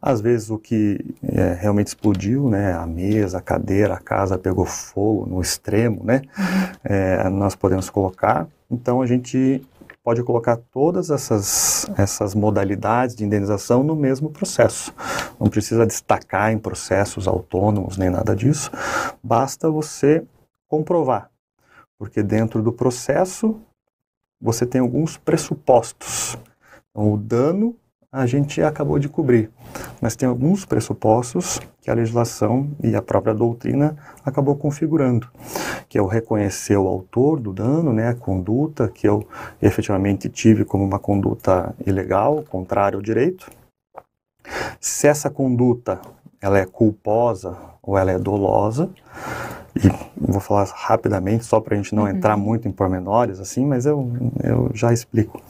Às vezes o que é, realmente explodiu, né, a mesa, a cadeira, a casa pegou fogo no extremo, né, uhum. é, nós podemos colocar. Então a gente pode colocar todas essas, essas modalidades de indenização no mesmo processo. Não precisa destacar em processos autônomos nem nada disso, basta você comprovar, porque dentro do processo você tem alguns pressupostos. Então, o dano a gente acabou de cobrir. Mas tem alguns pressupostos que a legislação e a própria doutrina acabou configurando, que é o reconhecer o autor do dano, né, a conduta que eu efetivamente tive como uma conduta ilegal, contrária ao direito. Se essa conduta ela é culposa ou ela é dolosa, e vou falar rapidamente só para a gente não uhum. entrar muito em pormenores assim, mas eu, eu já explico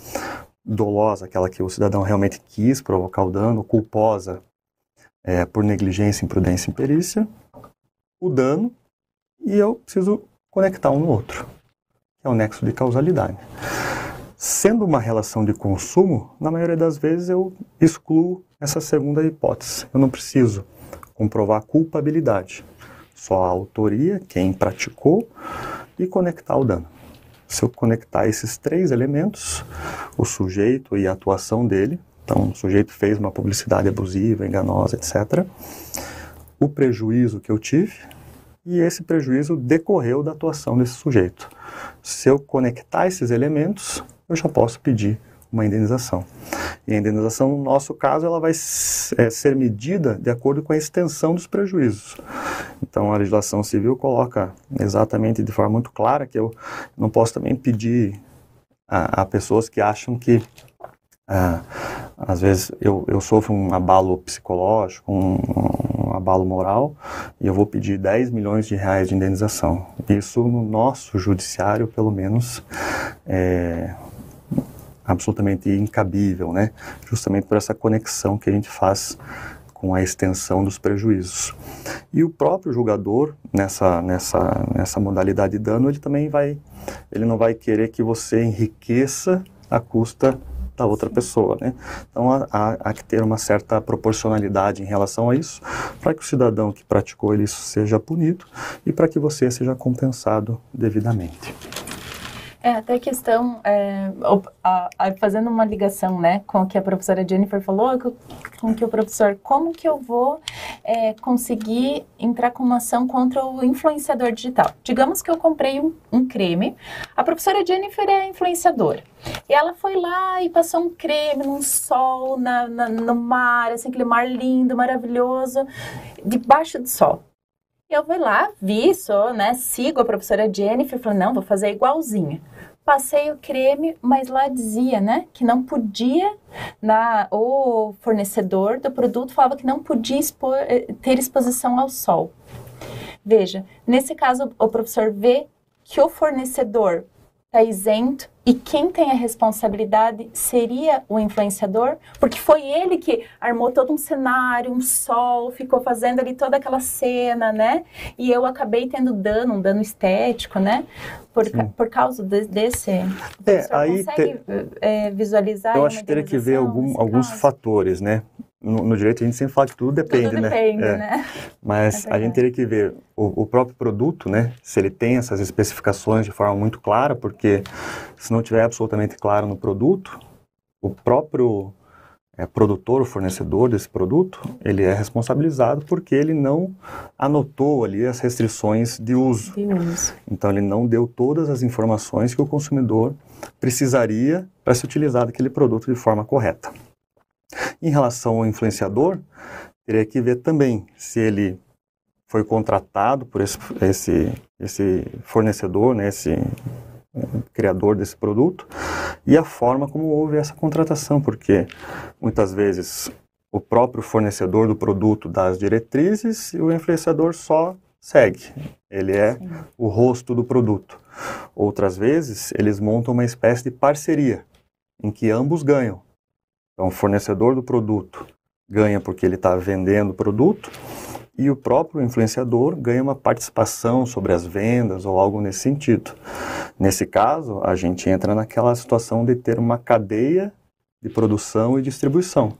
dolosa, aquela que o cidadão realmente quis provocar o dano, culposa é, por negligência, imprudência e imperícia, o dano, e eu preciso conectar um no outro, que é o nexo de causalidade. Sendo uma relação de consumo, na maioria das vezes eu excluo essa segunda hipótese. Eu não preciso comprovar culpabilidade, só a autoria, quem praticou, e conectar o dano se eu conectar esses três elementos, o sujeito e a atuação dele, então o sujeito fez uma publicidade abusiva, enganosa, etc., o prejuízo que eu tive e esse prejuízo decorreu da atuação desse sujeito. Se eu conectar esses elementos, eu já posso pedir uma indenização. E a indenização, no nosso caso, ela vai é, ser medida de acordo com a extensão dos prejuízos. Então, a legislação civil coloca exatamente de forma muito clara que eu não posso também pedir a, a pessoas que acham que ah, às vezes eu, eu sofro um abalo psicológico, um, um, abalo moral, e eu vou pedir 10 milhões de reais de indenização. Isso no nosso judiciário, pelo menos, é, absolutamente incabível, né? Justamente por essa conexão que a gente faz com a extensão dos prejuízos. E o próprio julgador, nessa, nessa, nessa modalidade de dano, ele também vai, ele não vai querer que você enriqueça a custa da outra pessoa, né? Então há, há, há, que ter uma certa proporcionalidade em relação a isso, para que o cidadão que praticou isso seja punido e para que você seja compensado devidamente. É, até questão, é, a, a, fazendo uma ligação, né, com o que a professora Jennifer falou, com, que o professor, como que eu vou é, conseguir entrar com uma ação contra o influenciador digital? Digamos que eu comprei um, um creme, a professora Jennifer é influenciadora, e ela foi lá e passou um creme num sol, na, na, no mar, assim, aquele mar lindo, maravilhoso, debaixo do sol. Eu fui lá, vi, sou, né, sigo a professora Jennifer, falei, não, vou fazer igualzinha. Passei o creme, mas lá dizia, né, que não podia, na, o fornecedor do produto falava que não podia expor, eh, ter exposição ao sol. Veja, nesse caso, o professor vê que o fornecedor está isento e quem tem a responsabilidade seria o influenciador, porque foi ele que armou todo um cenário, um sol, ficou fazendo ali toda aquela cena, né? E eu acabei tendo dano, um dano estético, né? Por, por causa de, desse. É, aí consegue te... é, visualizar? Eu acho que teria que ver algum, alguns fatores, né? no, no, direito a gente sempre fala que tudo depende, tudo né? Depende, é. né? Mas é a gente teria que ver o, o, próprio produto, né? Se ele tem essas especificações de forma muito clara, porque se não tiver absolutamente claro no produto, o próprio é, produtor, o fornecedor desse produto, ele é responsabilizado porque ele não anotou ali as restrições de uso. De uso. Então ele não deu todas as informações que o consumidor precisaria para se utilizar daquele produto de forma correta. Em relação ao influenciador, teria que ver também se ele foi contratado por esse, esse, esse fornecedor, né, esse criador desse produto, e a forma como houve essa contratação, porque muitas vezes o próprio fornecedor do produto dá as diretrizes e o influenciador só segue. Ele é Sim. o rosto do produto. Outras vezes, eles montam uma espécie de parceria, em que ambos ganham. Então, o fornecedor do produto ganha porque ele está vendendo o produto e o próprio influenciador ganha uma participação sobre as vendas ou algo nesse sentido. Nesse caso, a gente entra naquela situação de ter uma cadeia de produção e distribuição.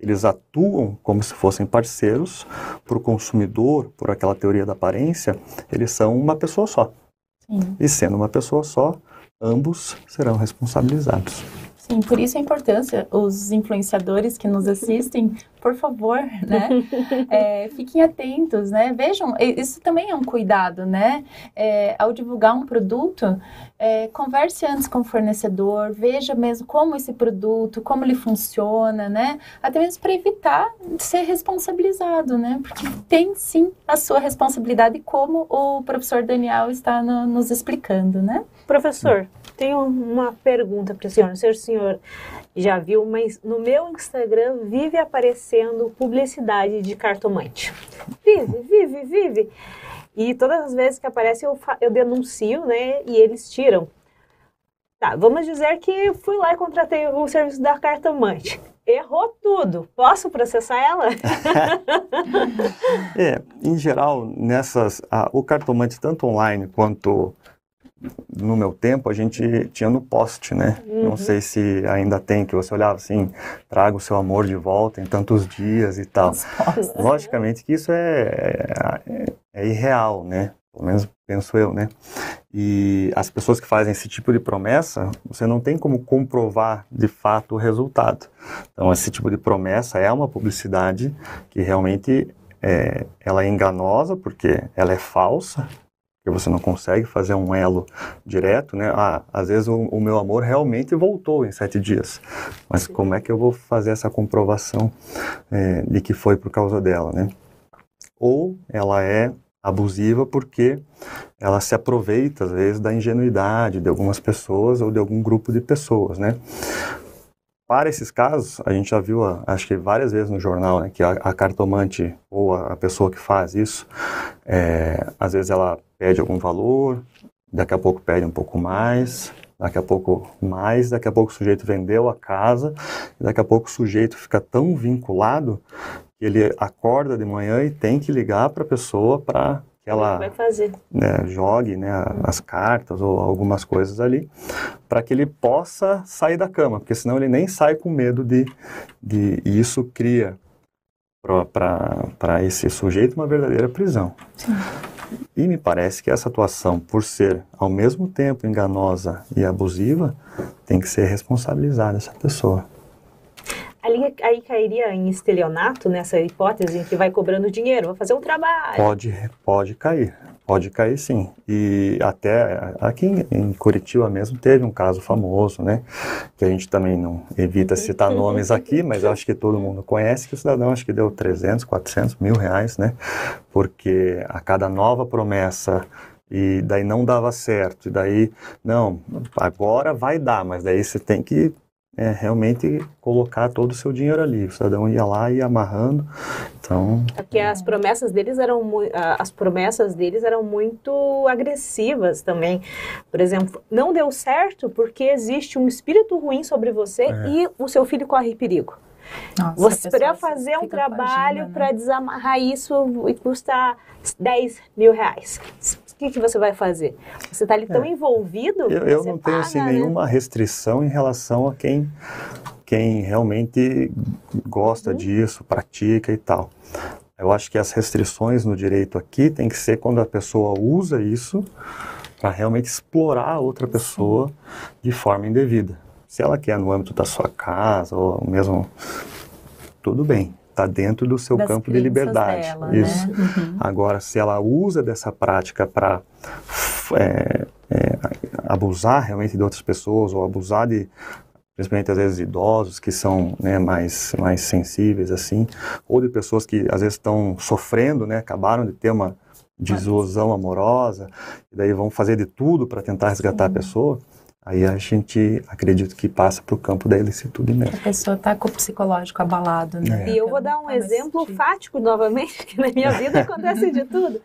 Eles atuam como se fossem parceiros para o consumidor, por aquela teoria da aparência, eles são uma pessoa só. Sim. E sendo uma pessoa só, ambos serão responsabilizados. Sim, por isso a importância, os influenciadores que nos assistem, por favor, né, é, fiquem atentos, né, vejam, isso também é um cuidado, né, é, ao divulgar um produto, é, converse antes com o fornecedor, veja mesmo como esse produto, como ele funciona, né, até mesmo para evitar ser responsabilizado, né, porque tem sim a sua responsabilidade, como o professor Daniel está no, nos explicando, né. Professor, tenho uma pergunta para o senhor. Se o senhor já viu, mas no meu Instagram vive aparecendo publicidade de cartomante. Vive, vive, vive. E todas as vezes que aparece eu, eu denuncio, né? E eles tiram. Tá, vamos dizer que fui lá e contratei o serviço da cartomante. Errou tudo. Posso processar ela? é, em geral, nessas, a, o cartomante tanto online quanto no meu tempo, a gente tinha no post, né? Uhum. Não sei se ainda tem, que você olhava assim, traga o seu amor de volta em tantos dias e tal. Logicamente que isso é, é, é, irreal, né? Pelo menos penso eu, né? E as pessoas que fazem esse tipo de promessa, você não tem como comprovar de fato o resultado. Então, esse tipo de promessa é uma publicidade que realmente é, ela é enganosa, porque ela é falsa, porque você não consegue fazer um elo direto, né? Ah, às vezes o, o, meu amor realmente voltou em sete dias, mas como é que eu vou fazer essa comprovação é, de que foi por causa dela, né? Ou ela é abusiva porque ela se aproveita às vezes da ingenuidade de algumas pessoas ou de algum grupo de pessoas, né? Para esses casos, a gente já viu, acho que várias vezes no jornal, né, que a, a cartomante ou a, a, pessoa que faz isso, é, às vezes ela pede algum valor, daqui a pouco pede um pouco mais, daqui a pouco mais, daqui a pouco o sujeito vendeu a casa, daqui a pouco o sujeito fica tão vinculado que ele acorda de manhã e tem que ligar para a pessoa para que ela né, jogue né, as cartas ou algumas coisas ali, para que ele possa sair da cama, porque senão ele nem sai com medo de, de e isso cria para esse sujeito uma verdadeira prisão. Sim. E me parece que essa atuação, por ser ao mesmo tempo enganosa e abusiva, tem que ser responsabilizada essa pessoa. Ali, aí cairia em estelionato nessa hipótese em que vai cobrando dinheiro, vai fazer um trabalho. Pode, pode cair, pode cair sim. E até aqui em, Curitiba mesmo teve um caso famoso, né? Que a gente também não evita citar nomes aqui, mas acho que todo mundo conhece que o cidadão acho que deu 300, 400 mil reais, né? Porque a cada nova promessa e daí não dava certo, e daí, não, agora vai dar, mas daí você tem que é, realmente colocar todo o seu dinheiro ali. O cidadão ia lá e ia amarrando. Então, é porque as promessas deles eram as promessas deles eram muito agressivas também. Por exemplo, não deu certo porque existe um espírito ruim sobre você é. e o seu filho corre perigo. Nossa, você para fazer um trabalho né? para desamarrar isso e custa 10 mil reais que, que você vai fazer? Você está ali tão é. envolvido. Eu, eu não tenho assim, né? nenhuma restrição em relação a quem, quem realmente gosta uhum. disso, pratica e tal. Eu acho que as restrições no direito aqui tem que ser quando a pessoa usa isso para realmente explorar a outra pessoa Sim. de forma indevida. Se ela quer no âmbito da sua casa ou mesmo tudo bem está dentro do seu das campo de liberdade. Dela, né? Isso. Né? Uhum. Agora, se ela usa dessa prática para é, é, abusar realmente de outras pessoas ou abusar de principalmente às vezes idosos que são né, mais mais sensíveis assim ou de pessoas que às vezes estão sofrendo né acabaram de ter uma desilusão amorosa e daí vão fazer de tudo para tentar resgatar a pessoa Aí a gente acredita que passa para o campo da ilicitude mesmo. A pessoa está com o psicológico abalado, né? É. E eu vou dar um tá exemplo fático novamente, que na minha vida acontece de tudo.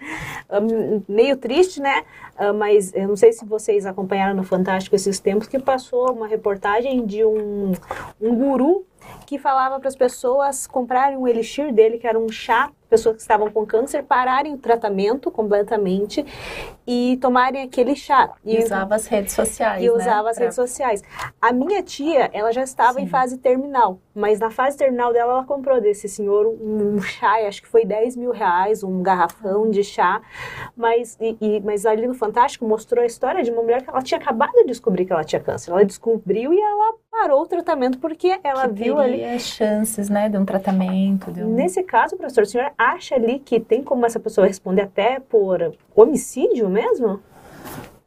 Um, meio triste, né? Uh, mas eu não sei se vocês acompanharam no Fantástico esses tempos, que passou uma reportagem de um, um guru que falava para as pessoas comprarem um elixir dele, que era um chá pessoas que estavam com câncer pararem o tratamento completamente e tomarem aquele chá. E, usava as redes sociais. E né? usava as pra... redes sociais. A minha tia, ela já estava Sim. em fase terminal, mas na fase terminal dela, ela comprou desse senhor um, um chá, acho que foi 10 mil reais, um garrafão de chá. Mas, e, e, mas ali no Fantástico mostrou a história de uma mulher que ela tinha acabado de descobrir que ela tinha câncer. Ela descobriu e ela parou o tratamento porque ela que viu ali chances, né, de um tratamento. De um... Nesse caso, professor, o senhor acha ali que tem como essa pessoa responder até por homicídio mesmo?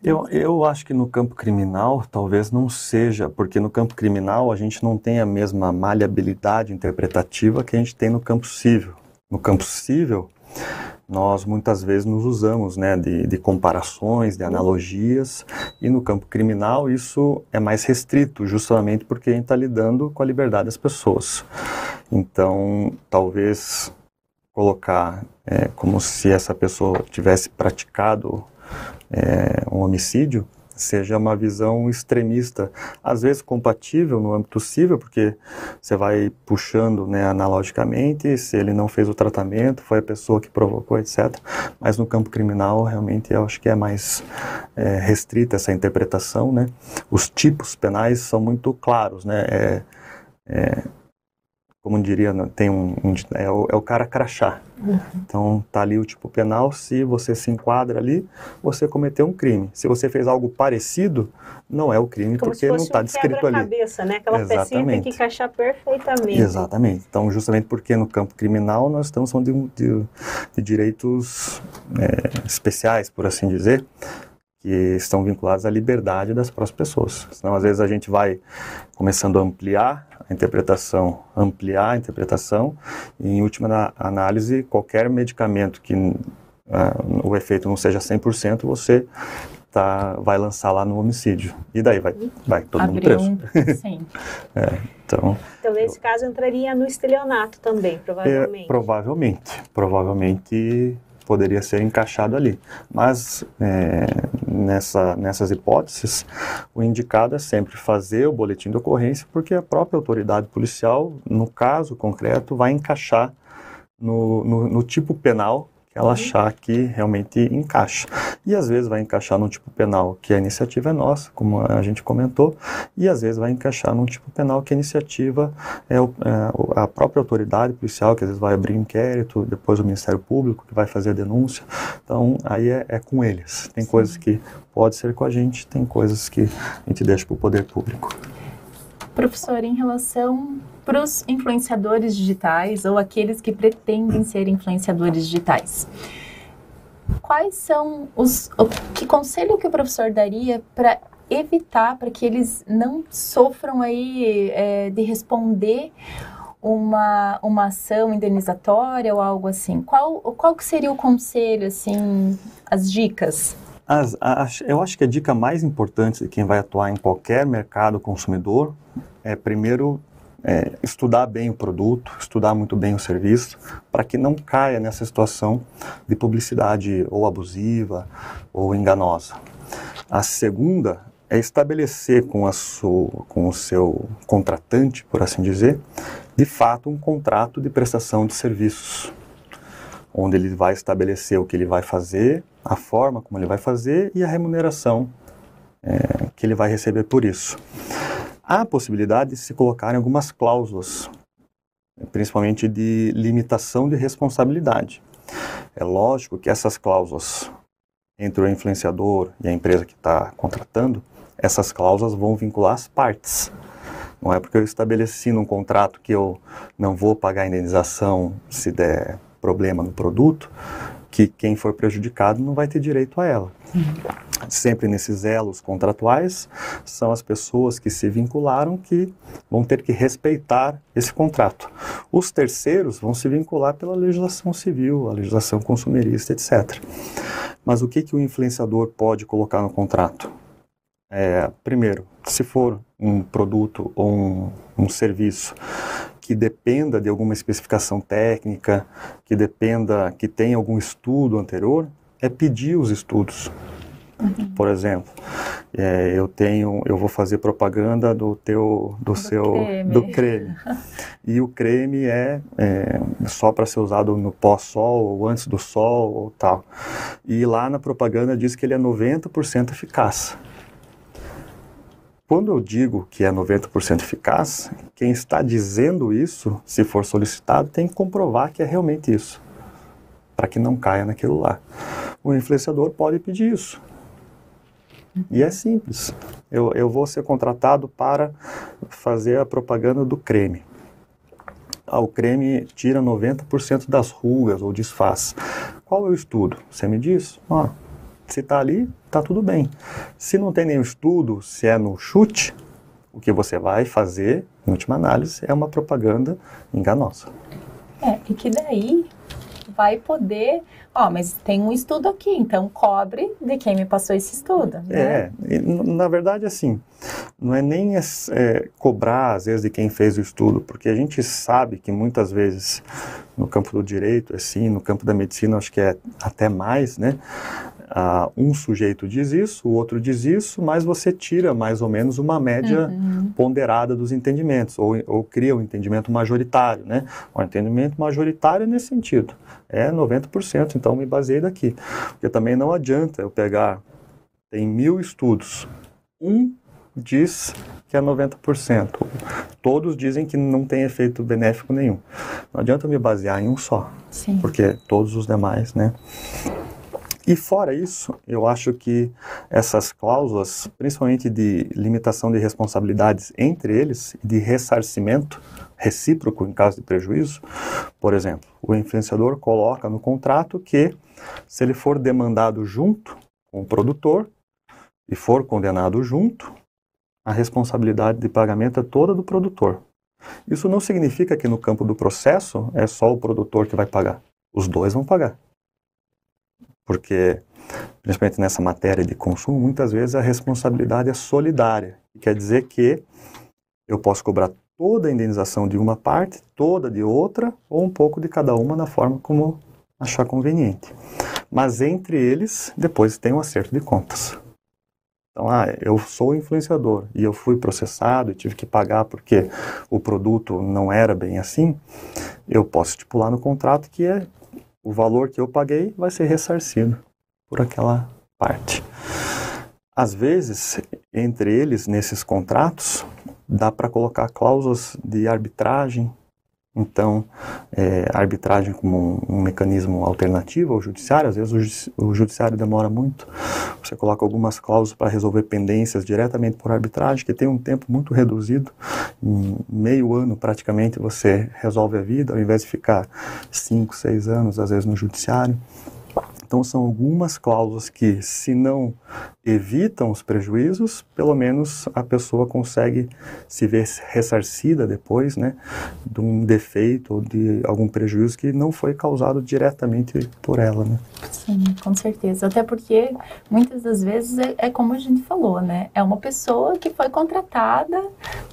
Eu, eu acho que no campo criminal talvez não seja, porque no campo criminal a gente não tem a mesma maleabilidade interpretativa que a gente tem no campo civil. No campo civil, nós muitas vezes nos usamos né, de, de, comparações, de analogias, e no campo criminal isso é mais restrito, justamente porque a gente está lidando com a liberdade das pessoas. Então, talvez colocar é, como se essa pessoa tivesse praticado é, um homicídio seja uma visão extremista, às vezes compatível no âmbito civil, porque você vai puxando né, analogicamente, se ele não fez o tratamento, foi a pessoa que provocou, etc. Mas no campo criminal, realmente, eu acho que é mais é, restrita essa interpretação, né? Os tipos penais são muito claros, né? É, é, como diria, né, tem um, um é, o, é, o, cara crachá. Uhum. Então tá ali o tipo penal, se você se enquadra ali, você cometeu um crime. Se você fez algo parecido, não é o crime como porque não está um descrito ali. cabeça, né? Aquela pecinha tem que encaixar perfeitamente. Exatamente. Então justamente porque no campo criminal nós estamos falando de, de, de direitos é, especiais, por assim dizer, que estão vinculados à liberdade das próprias pessoas. Senão às vezes a gente vai começando a ampliar a interpretação, ampliar a interpretação e, em última análise, qualquer medicamento que uh, o efeito não seja 100%, você tá, vai lançar lá no homicídio. E daí vai, vai todo Abriu mundo preso. sim. é, então, então, nesse eu, caso, entraria no estelionato também, provavelmente. É, provavelmente. Provavelmente poderia ser encaixado ali. Mas é, nessa, nessas hipóteses, o indicado é sempre fazer o boletim de ocorrência, porque a própria autoridade policial, no caso concreto, vai encaixar no, no, no tipo penal ela uhum. achar que realmente encaixa. E às vezes vai encaixar num tipo penal que a iniciativa é nossa, como a gente comentou, e às vezes vai encaixar num tipo penal que a iniciativa é, o, é a própria autoridade policial, que às vezes vai abrir inquérito, depois o Ministério Público que vai fazer a denúncia. Então aí é, é com eles. Tem coisas que pode ser com a gente, tem coisas que a gente deixa para o poder público. Professor, em relação para os influenciadores digitais ou aqueles que pretendem ser influenciadores digitais. Quais são os. Que conselho que o professor daria para evitar, para que eles não sofram aí é, de responder uma, uma ação indenizatória ou algo assim? Qual, qual que seria o conselho, assim, as dicas? As, as, eu acho que a dica mais importante de quem vai atuar em qualquer mercado consumidor é primeiro é, estudar bem o produto, estudar muito bem o serviço, para que não caia nessa situação de publicidade ou abusiva ou enganosa. A segunda é estabelecer com, a sua, com o seu contratante, por assim dizer, de fato um contrato de prestação de serviços, onde ele vai estabelecer o que ele vai fazer, a forma como ele vai fazer e a remuneração é, que ele vai receber por isso há a possibilidade de se colocarem algumas cláusulas, principalmente de limitação de responsabilidade. É lógico que essas cláusulas entre o influenciador e a empresa que está contratando, essas cláusulas vão vincular as partes. Não é porque eu estabeleci num contrato que eu não vou pagar a indenização se der problema no produto, que quem for prejudicado não vai ter direito a ela. Sempre nesses elos contratuais, são as pessoas que se vincularam que vão ter que respeitar esse contrato. Os terceiros vão se vincular pela legislação civil, a legislação consumerista, etc. Mas o que, que o influenciador pode colocar no contrato? É, primeiro, se for um produto ou um, um serviço que dependa de alguma especificação técnica, que dependa, que tenha algum estudo anterior, é pedir os estudos. Uhum. Por exemplo, é, eu tenho, eu vou fazer propaganda do teu, do, do seu, creme. do creme. e o creme é, é só para ser usado no pós-sol ou antes do sol ou tal. E lá na propaganda diz que ele é 90% eficaz. Quando eu digo que é 90% eficaz, quem está dizendo isso, se for solicitado, tem que comprovar que é realmente isso, para que não caia naquilo lá. O influenciador pode pedir isso. E é simples. Eu, eu vou ser contratado para fazer a propaganda do creme. Ah, o creme tira 90% das rugas ou desfaz. Qual é o estudo? Você me diz? Ah, se está ali, está tudo bem. Se não tem nenhum estudo, se é no chute, o que você vai fazer, em última análise, é uma propaganda enganosa. É, e que daí vai poder, ó, mas tem um estudo aqui, então cobre de quem me passou esse estudo. Né? É, na verdade, assim, não é nem é, cobrar, às vezes, de quem fez o estudo, porque a gente sabe que muitas vezes no campo do direito, assim, no campo da medicina, acho que é até mais, né? Ah, um sujeito diz isso, o outro diz isso, mas você tira mais ou menos uma média uhum. ponderada dos entendimentos, ou, ou cria um entendimento majoritário, né? O entendimento majoritário é nesse sentido, é 90%, então me baseei daqui. Porque também não adianta eu pegar, tem mil estudos, um diz que é 90%. Todos dizem que não tem efeito benéfico nenhum. Não adianta me basear em um só, Sim. porque todos os demais, né? E fora isso, eu acho que essas cláusulas, principalmente de limitação de responsabilidades entre eles, de ressarcimento recíproco em caso de prejuízo, por exemplo, o influenciador coloca no contrato que se ele for demandado junto com o produtor e for condenado junto, a responsabilidade de pagamento é toda do produtor. Isso não significa que no campo do processo é só o produtor que vai pagar. Os dois vão pagar porque, principalmente nessa matéria de consumo, muitas vezes a responsabilidade é solidária. Quer dizer que eu posso cobrar toda a indenização de uma parte, toda de outra, ou um pouco de cada uma na forma como achar conveniente. Mas entre eles, depois tem o um acerto de contas. Então, ah, eu sou influenciador e eu fui processado e tive que pagar porque o produto não era bem assim, eu posso estipular no contrato que é o valor que eu paguei vai ser ressarcido por aquela parte. Às vezes, entre eles, nesses contratos, dá para colocar cláusulas de arbitragem. Então, é, arbitragem como um, um, mecanismo alternativo ao judiciário, às vezes o, o judiciário demora muito. Você coloca algumas cláusulas para resolver pendências diretamente por arbitragem, que tem um tempo muito reduzido, em meio ano praticamente você resolve a vida, ao invés de ficar cinco, seis anos, às vezes, no judiciário. Então, são algumas cláusulas que, se não evitam os prejuízos, pelo menos a pessoa consegue se ver ressarcida depois, né, de um defeito ou de algum prejuízo que não foi causado diretamente por ela, né. Sim, com certeza. Até porque, muitas das vezes, é, é como a gente falou, né, é uma pessoa que foi contratada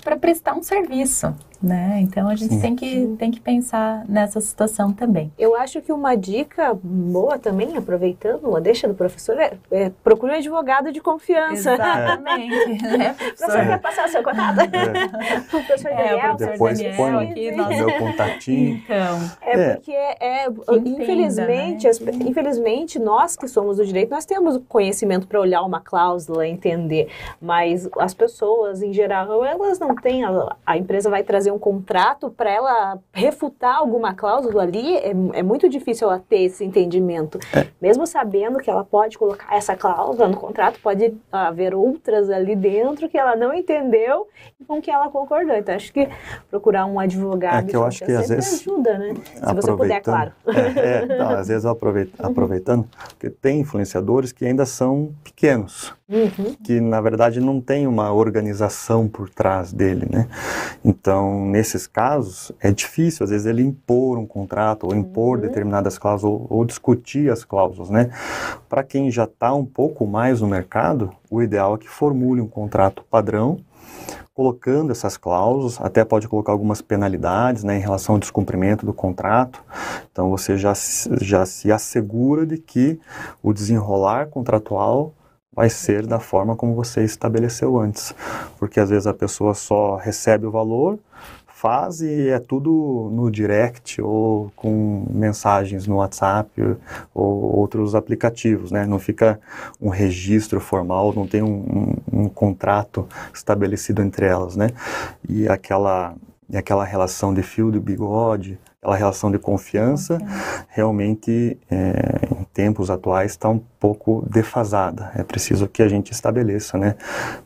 para prestar um serviço né? Então a gente tem que, tem que pensar nessa situação também. Eu acho que uma dica boa também, aproveitando a deixa do professor, é, é procure um advogado de confiança. Exatamente. né, professor? quer passar o seu contato? É. o professor Daniel. É, o professor Depois Daniel põe aqui, no meu contatinho. Então. É, é. porque, é, infelizmente, né? as, infelizmente, nós que somos do direito, nós temos conhecimento para olhar uma cláusula, entender, mas as pessoas, em geral, elas não têm, a, a empresa vai trazer um contrato para ela refutar alguma cláusula ali, é, é, muito difícil ela ter esse entendimento. É. Mesmo sabendo que ela pode colocar essa cláusula no contrato, pode haver outras ali dentro que ela não entendeu e com que ela concordou. Então, acho que procurar um advogado é que eu acho que às vezes ajuda, né? Se você puder, claro. É, é às vezes aproveitando, porque tem influenciadores que ainda são pequenos uhum. que na verdade não tem uma organização por trás dele, né? Então, nesses casos, é difícil às vezes ele impor um contrato ou impor uhum. determinadas cláusulas ou, ou, discutir as cláusulas, né? Para quem já está um pouco mais no mercado, o ideal é que formule um contrato padrão colocando essas cláusulas, até pode colocar algumas penalidades né, em relação ao descumprimento do contrato. Então você já, já se assegura de que o desenrolar contratual vai ser da forma como você estabeleceu antes. Porque às vezes a pessoa só recebe o valor, faz e é tudo no direct ou com mensagens no WhatsApp ou outros aplicativos, né? Não fica um registro formal, não tem um, um, um contrato estabelecido entre elas, né? E aquela, e aquela relação de fio de bigode, aquela relação de confiança, realmente, é, tempos atuais, está um pouco defasada. É preciso que a gente estabeleça, né,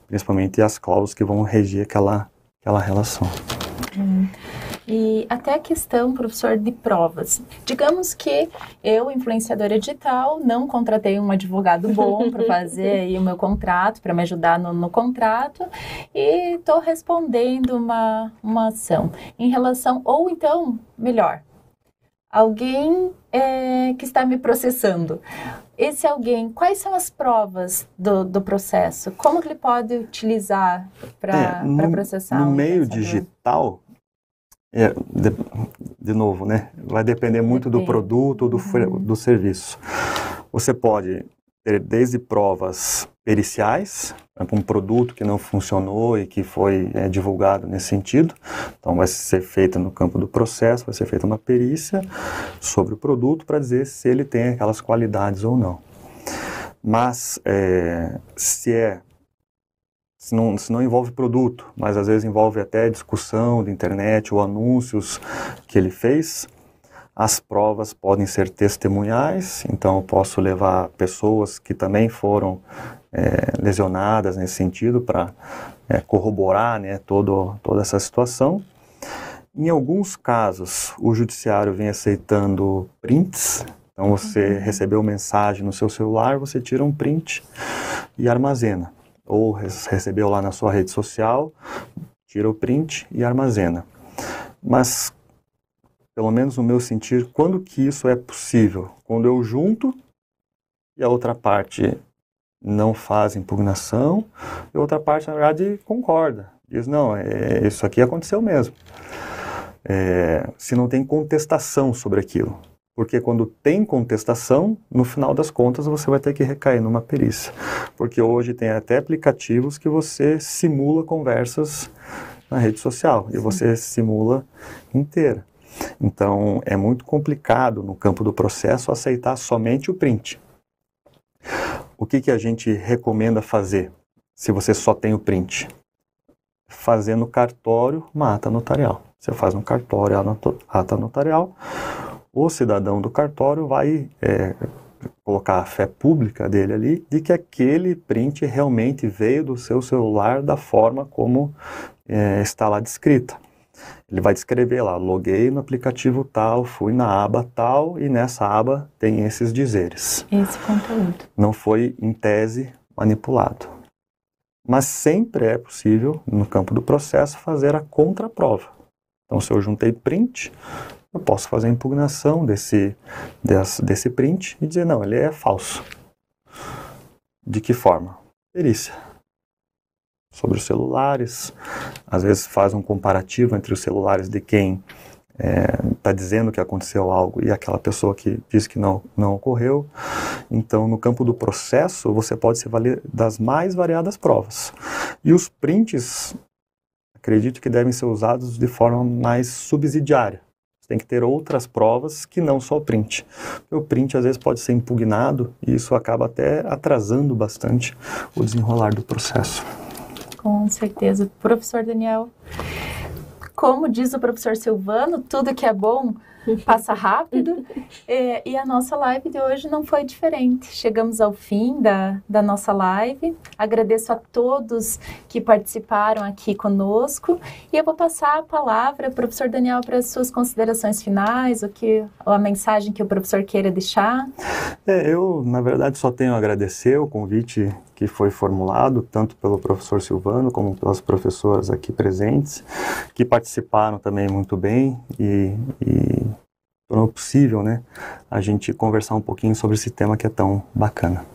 principalmente as cláusulas que vão regir aquela, aquela relação. Hum. E até a questão, professor, de provas. Digamos que eu, influenciadora digital, não contratei um advogado bom para fazer aí o meu contrato, para me ajudar no, no contrato, e estou respondendo uma, uma ação em relação, ou então, melhor, alguém é, que está me processando. Esse alguém, quais são as provas do, do processo? Como que ele pode utilizar para é, processar? No um meio digital, é, de, de, novo, né? Vai depender muito Depende. do produto ou do, uhum. do serviço. Você pode desde provas periciais, né, um produto que não funcionou e que foi é, divulgado nesse sentido. Então, vai ser feita no campo do processo, vai ser feita uma perícia sobre o produto para dizer se ele tem aquelas qualidades ou não. Mas, é, se é se não, se não envolve produto, mas às vezes envolve até discussão de internet ou anúncios que ele fez, as provas podem ser testemunhais, então eu posso levar pessoas que também foram é, lesionadas nesse sentido para é, corroborar né, todo, toda essa situação. Em alguns casos, o judiciário vem aceitando prints, então você uhum. recebeu mensagem no seu celular, você tira um print e armazena ou recebeu lá na sua rede social, tira o print e armazena. Mas, pelo menos no meu sentir, quando que isso é possível? Quando eu junto e a outra parte não faz impugnação e a outra parte, na verdade, concorda. Diz, não, é, isso aqui aconteceu mesmo. É, se não tem contestação sobre aquilo. Porque quando tem contestação, no final das contas você vai ter que recair numa perícia. Porque hoje tem até aplicativos que você simula conversas na rede social Sim. e você simula inteira. Então é muito complicado no campo do processo aceitar somente o print. O que, que a gente recomenda fazer se você só tem o print? Fazer no cartório uma ata notarial. Você faz no cartório a ata notarial, o cidadão do cartório vai é, colocar a fé pública dele ali de que aquele print realmente veio do seu celular da forma como é, está lá descrita. Ele vai descrever lá, loguei no aplicativo tal, fui na aba tal e nessa aba tem esses dizeres. Esse conteúdo. Não foi em tese manipulado. Mas sempre é possível, no campo do processo, fazer a contraprova. Então, se eu juntei print, eu posso fazer a impugnação desse, desse, desse print e dizer, não, ele é falso. De que forma? Perícia. Sobre os celulares, às vezes faz um comparativo entre os celulares de quem está é, tá dizendo que aconteceu algo e aquela pessoa que diz que não, não ocorreu. Então, no campo do processo, você pode se valer das mais variadas provas. E os prints, acredito que devem ser usados de forma mais subsidiária. Você tem que ter outras provas que não só o print. o print às vezes pode ser impugnado e isso acaba até atrasando bastante o desenrolar do processo. Com certeza. Professor Daniel, como diz o professor Silvano, tudo que é bom passa rápido. é, e a nossa live de hoje não foi diferente. Chegamos ao fim da, da nossa live. Agradeço a todos que participaram aqui conosco. E eu vou passar a palavra, professor Daniel, para as suas considerações finais, o que, a mensagem que o professor queira deixar. É, eu, na verdade, só tenho a agradecer o convite que foi formulado, tanto pelo professor Silvano como pelas professoras aqui presentes, que participaram também muito bem e, e tornou possível né, a gente conversar um pouquinho sobre esse tema que é tão bacana.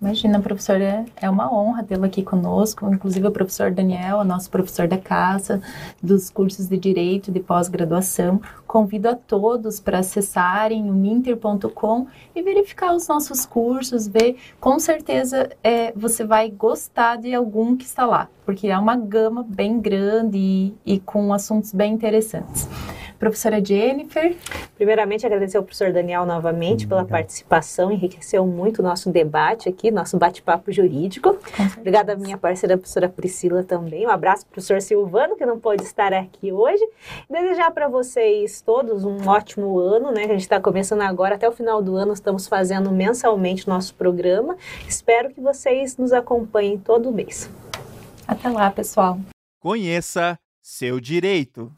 Imagina, professor, é, é uma honra tê-lo aqui conosco, inclusive o professor Daniel, nosso professor da casa, dos cursos de Direito de pós-graduação. Convido a todos para acessarem o ninter.com e verificar os nossos cursos, ver, com certeza é, você vai gostar de algum que está lá, porque é uma gama bem grande e, e com assuntos bem interessantes. Professora Jennifer. Primeiramente, agradecer ao professor Daniel novamente pela participação, enriqueceu muito o nosso debate aqui, nosso bate-papo jurídico. Obrigada à minha parceira, a professora Priscila, também. Um abraço para o professor Silvano, que não pôde estar aqui hoje. Desejar para vocês todos um ótimo ano, né? A gente está começando agora, até o final do ano, estamos fazendo mensalmente o nosso programa. Espero que vocês nos acompanhem todo mês. Até lá, pessoal. Conheça seu direito.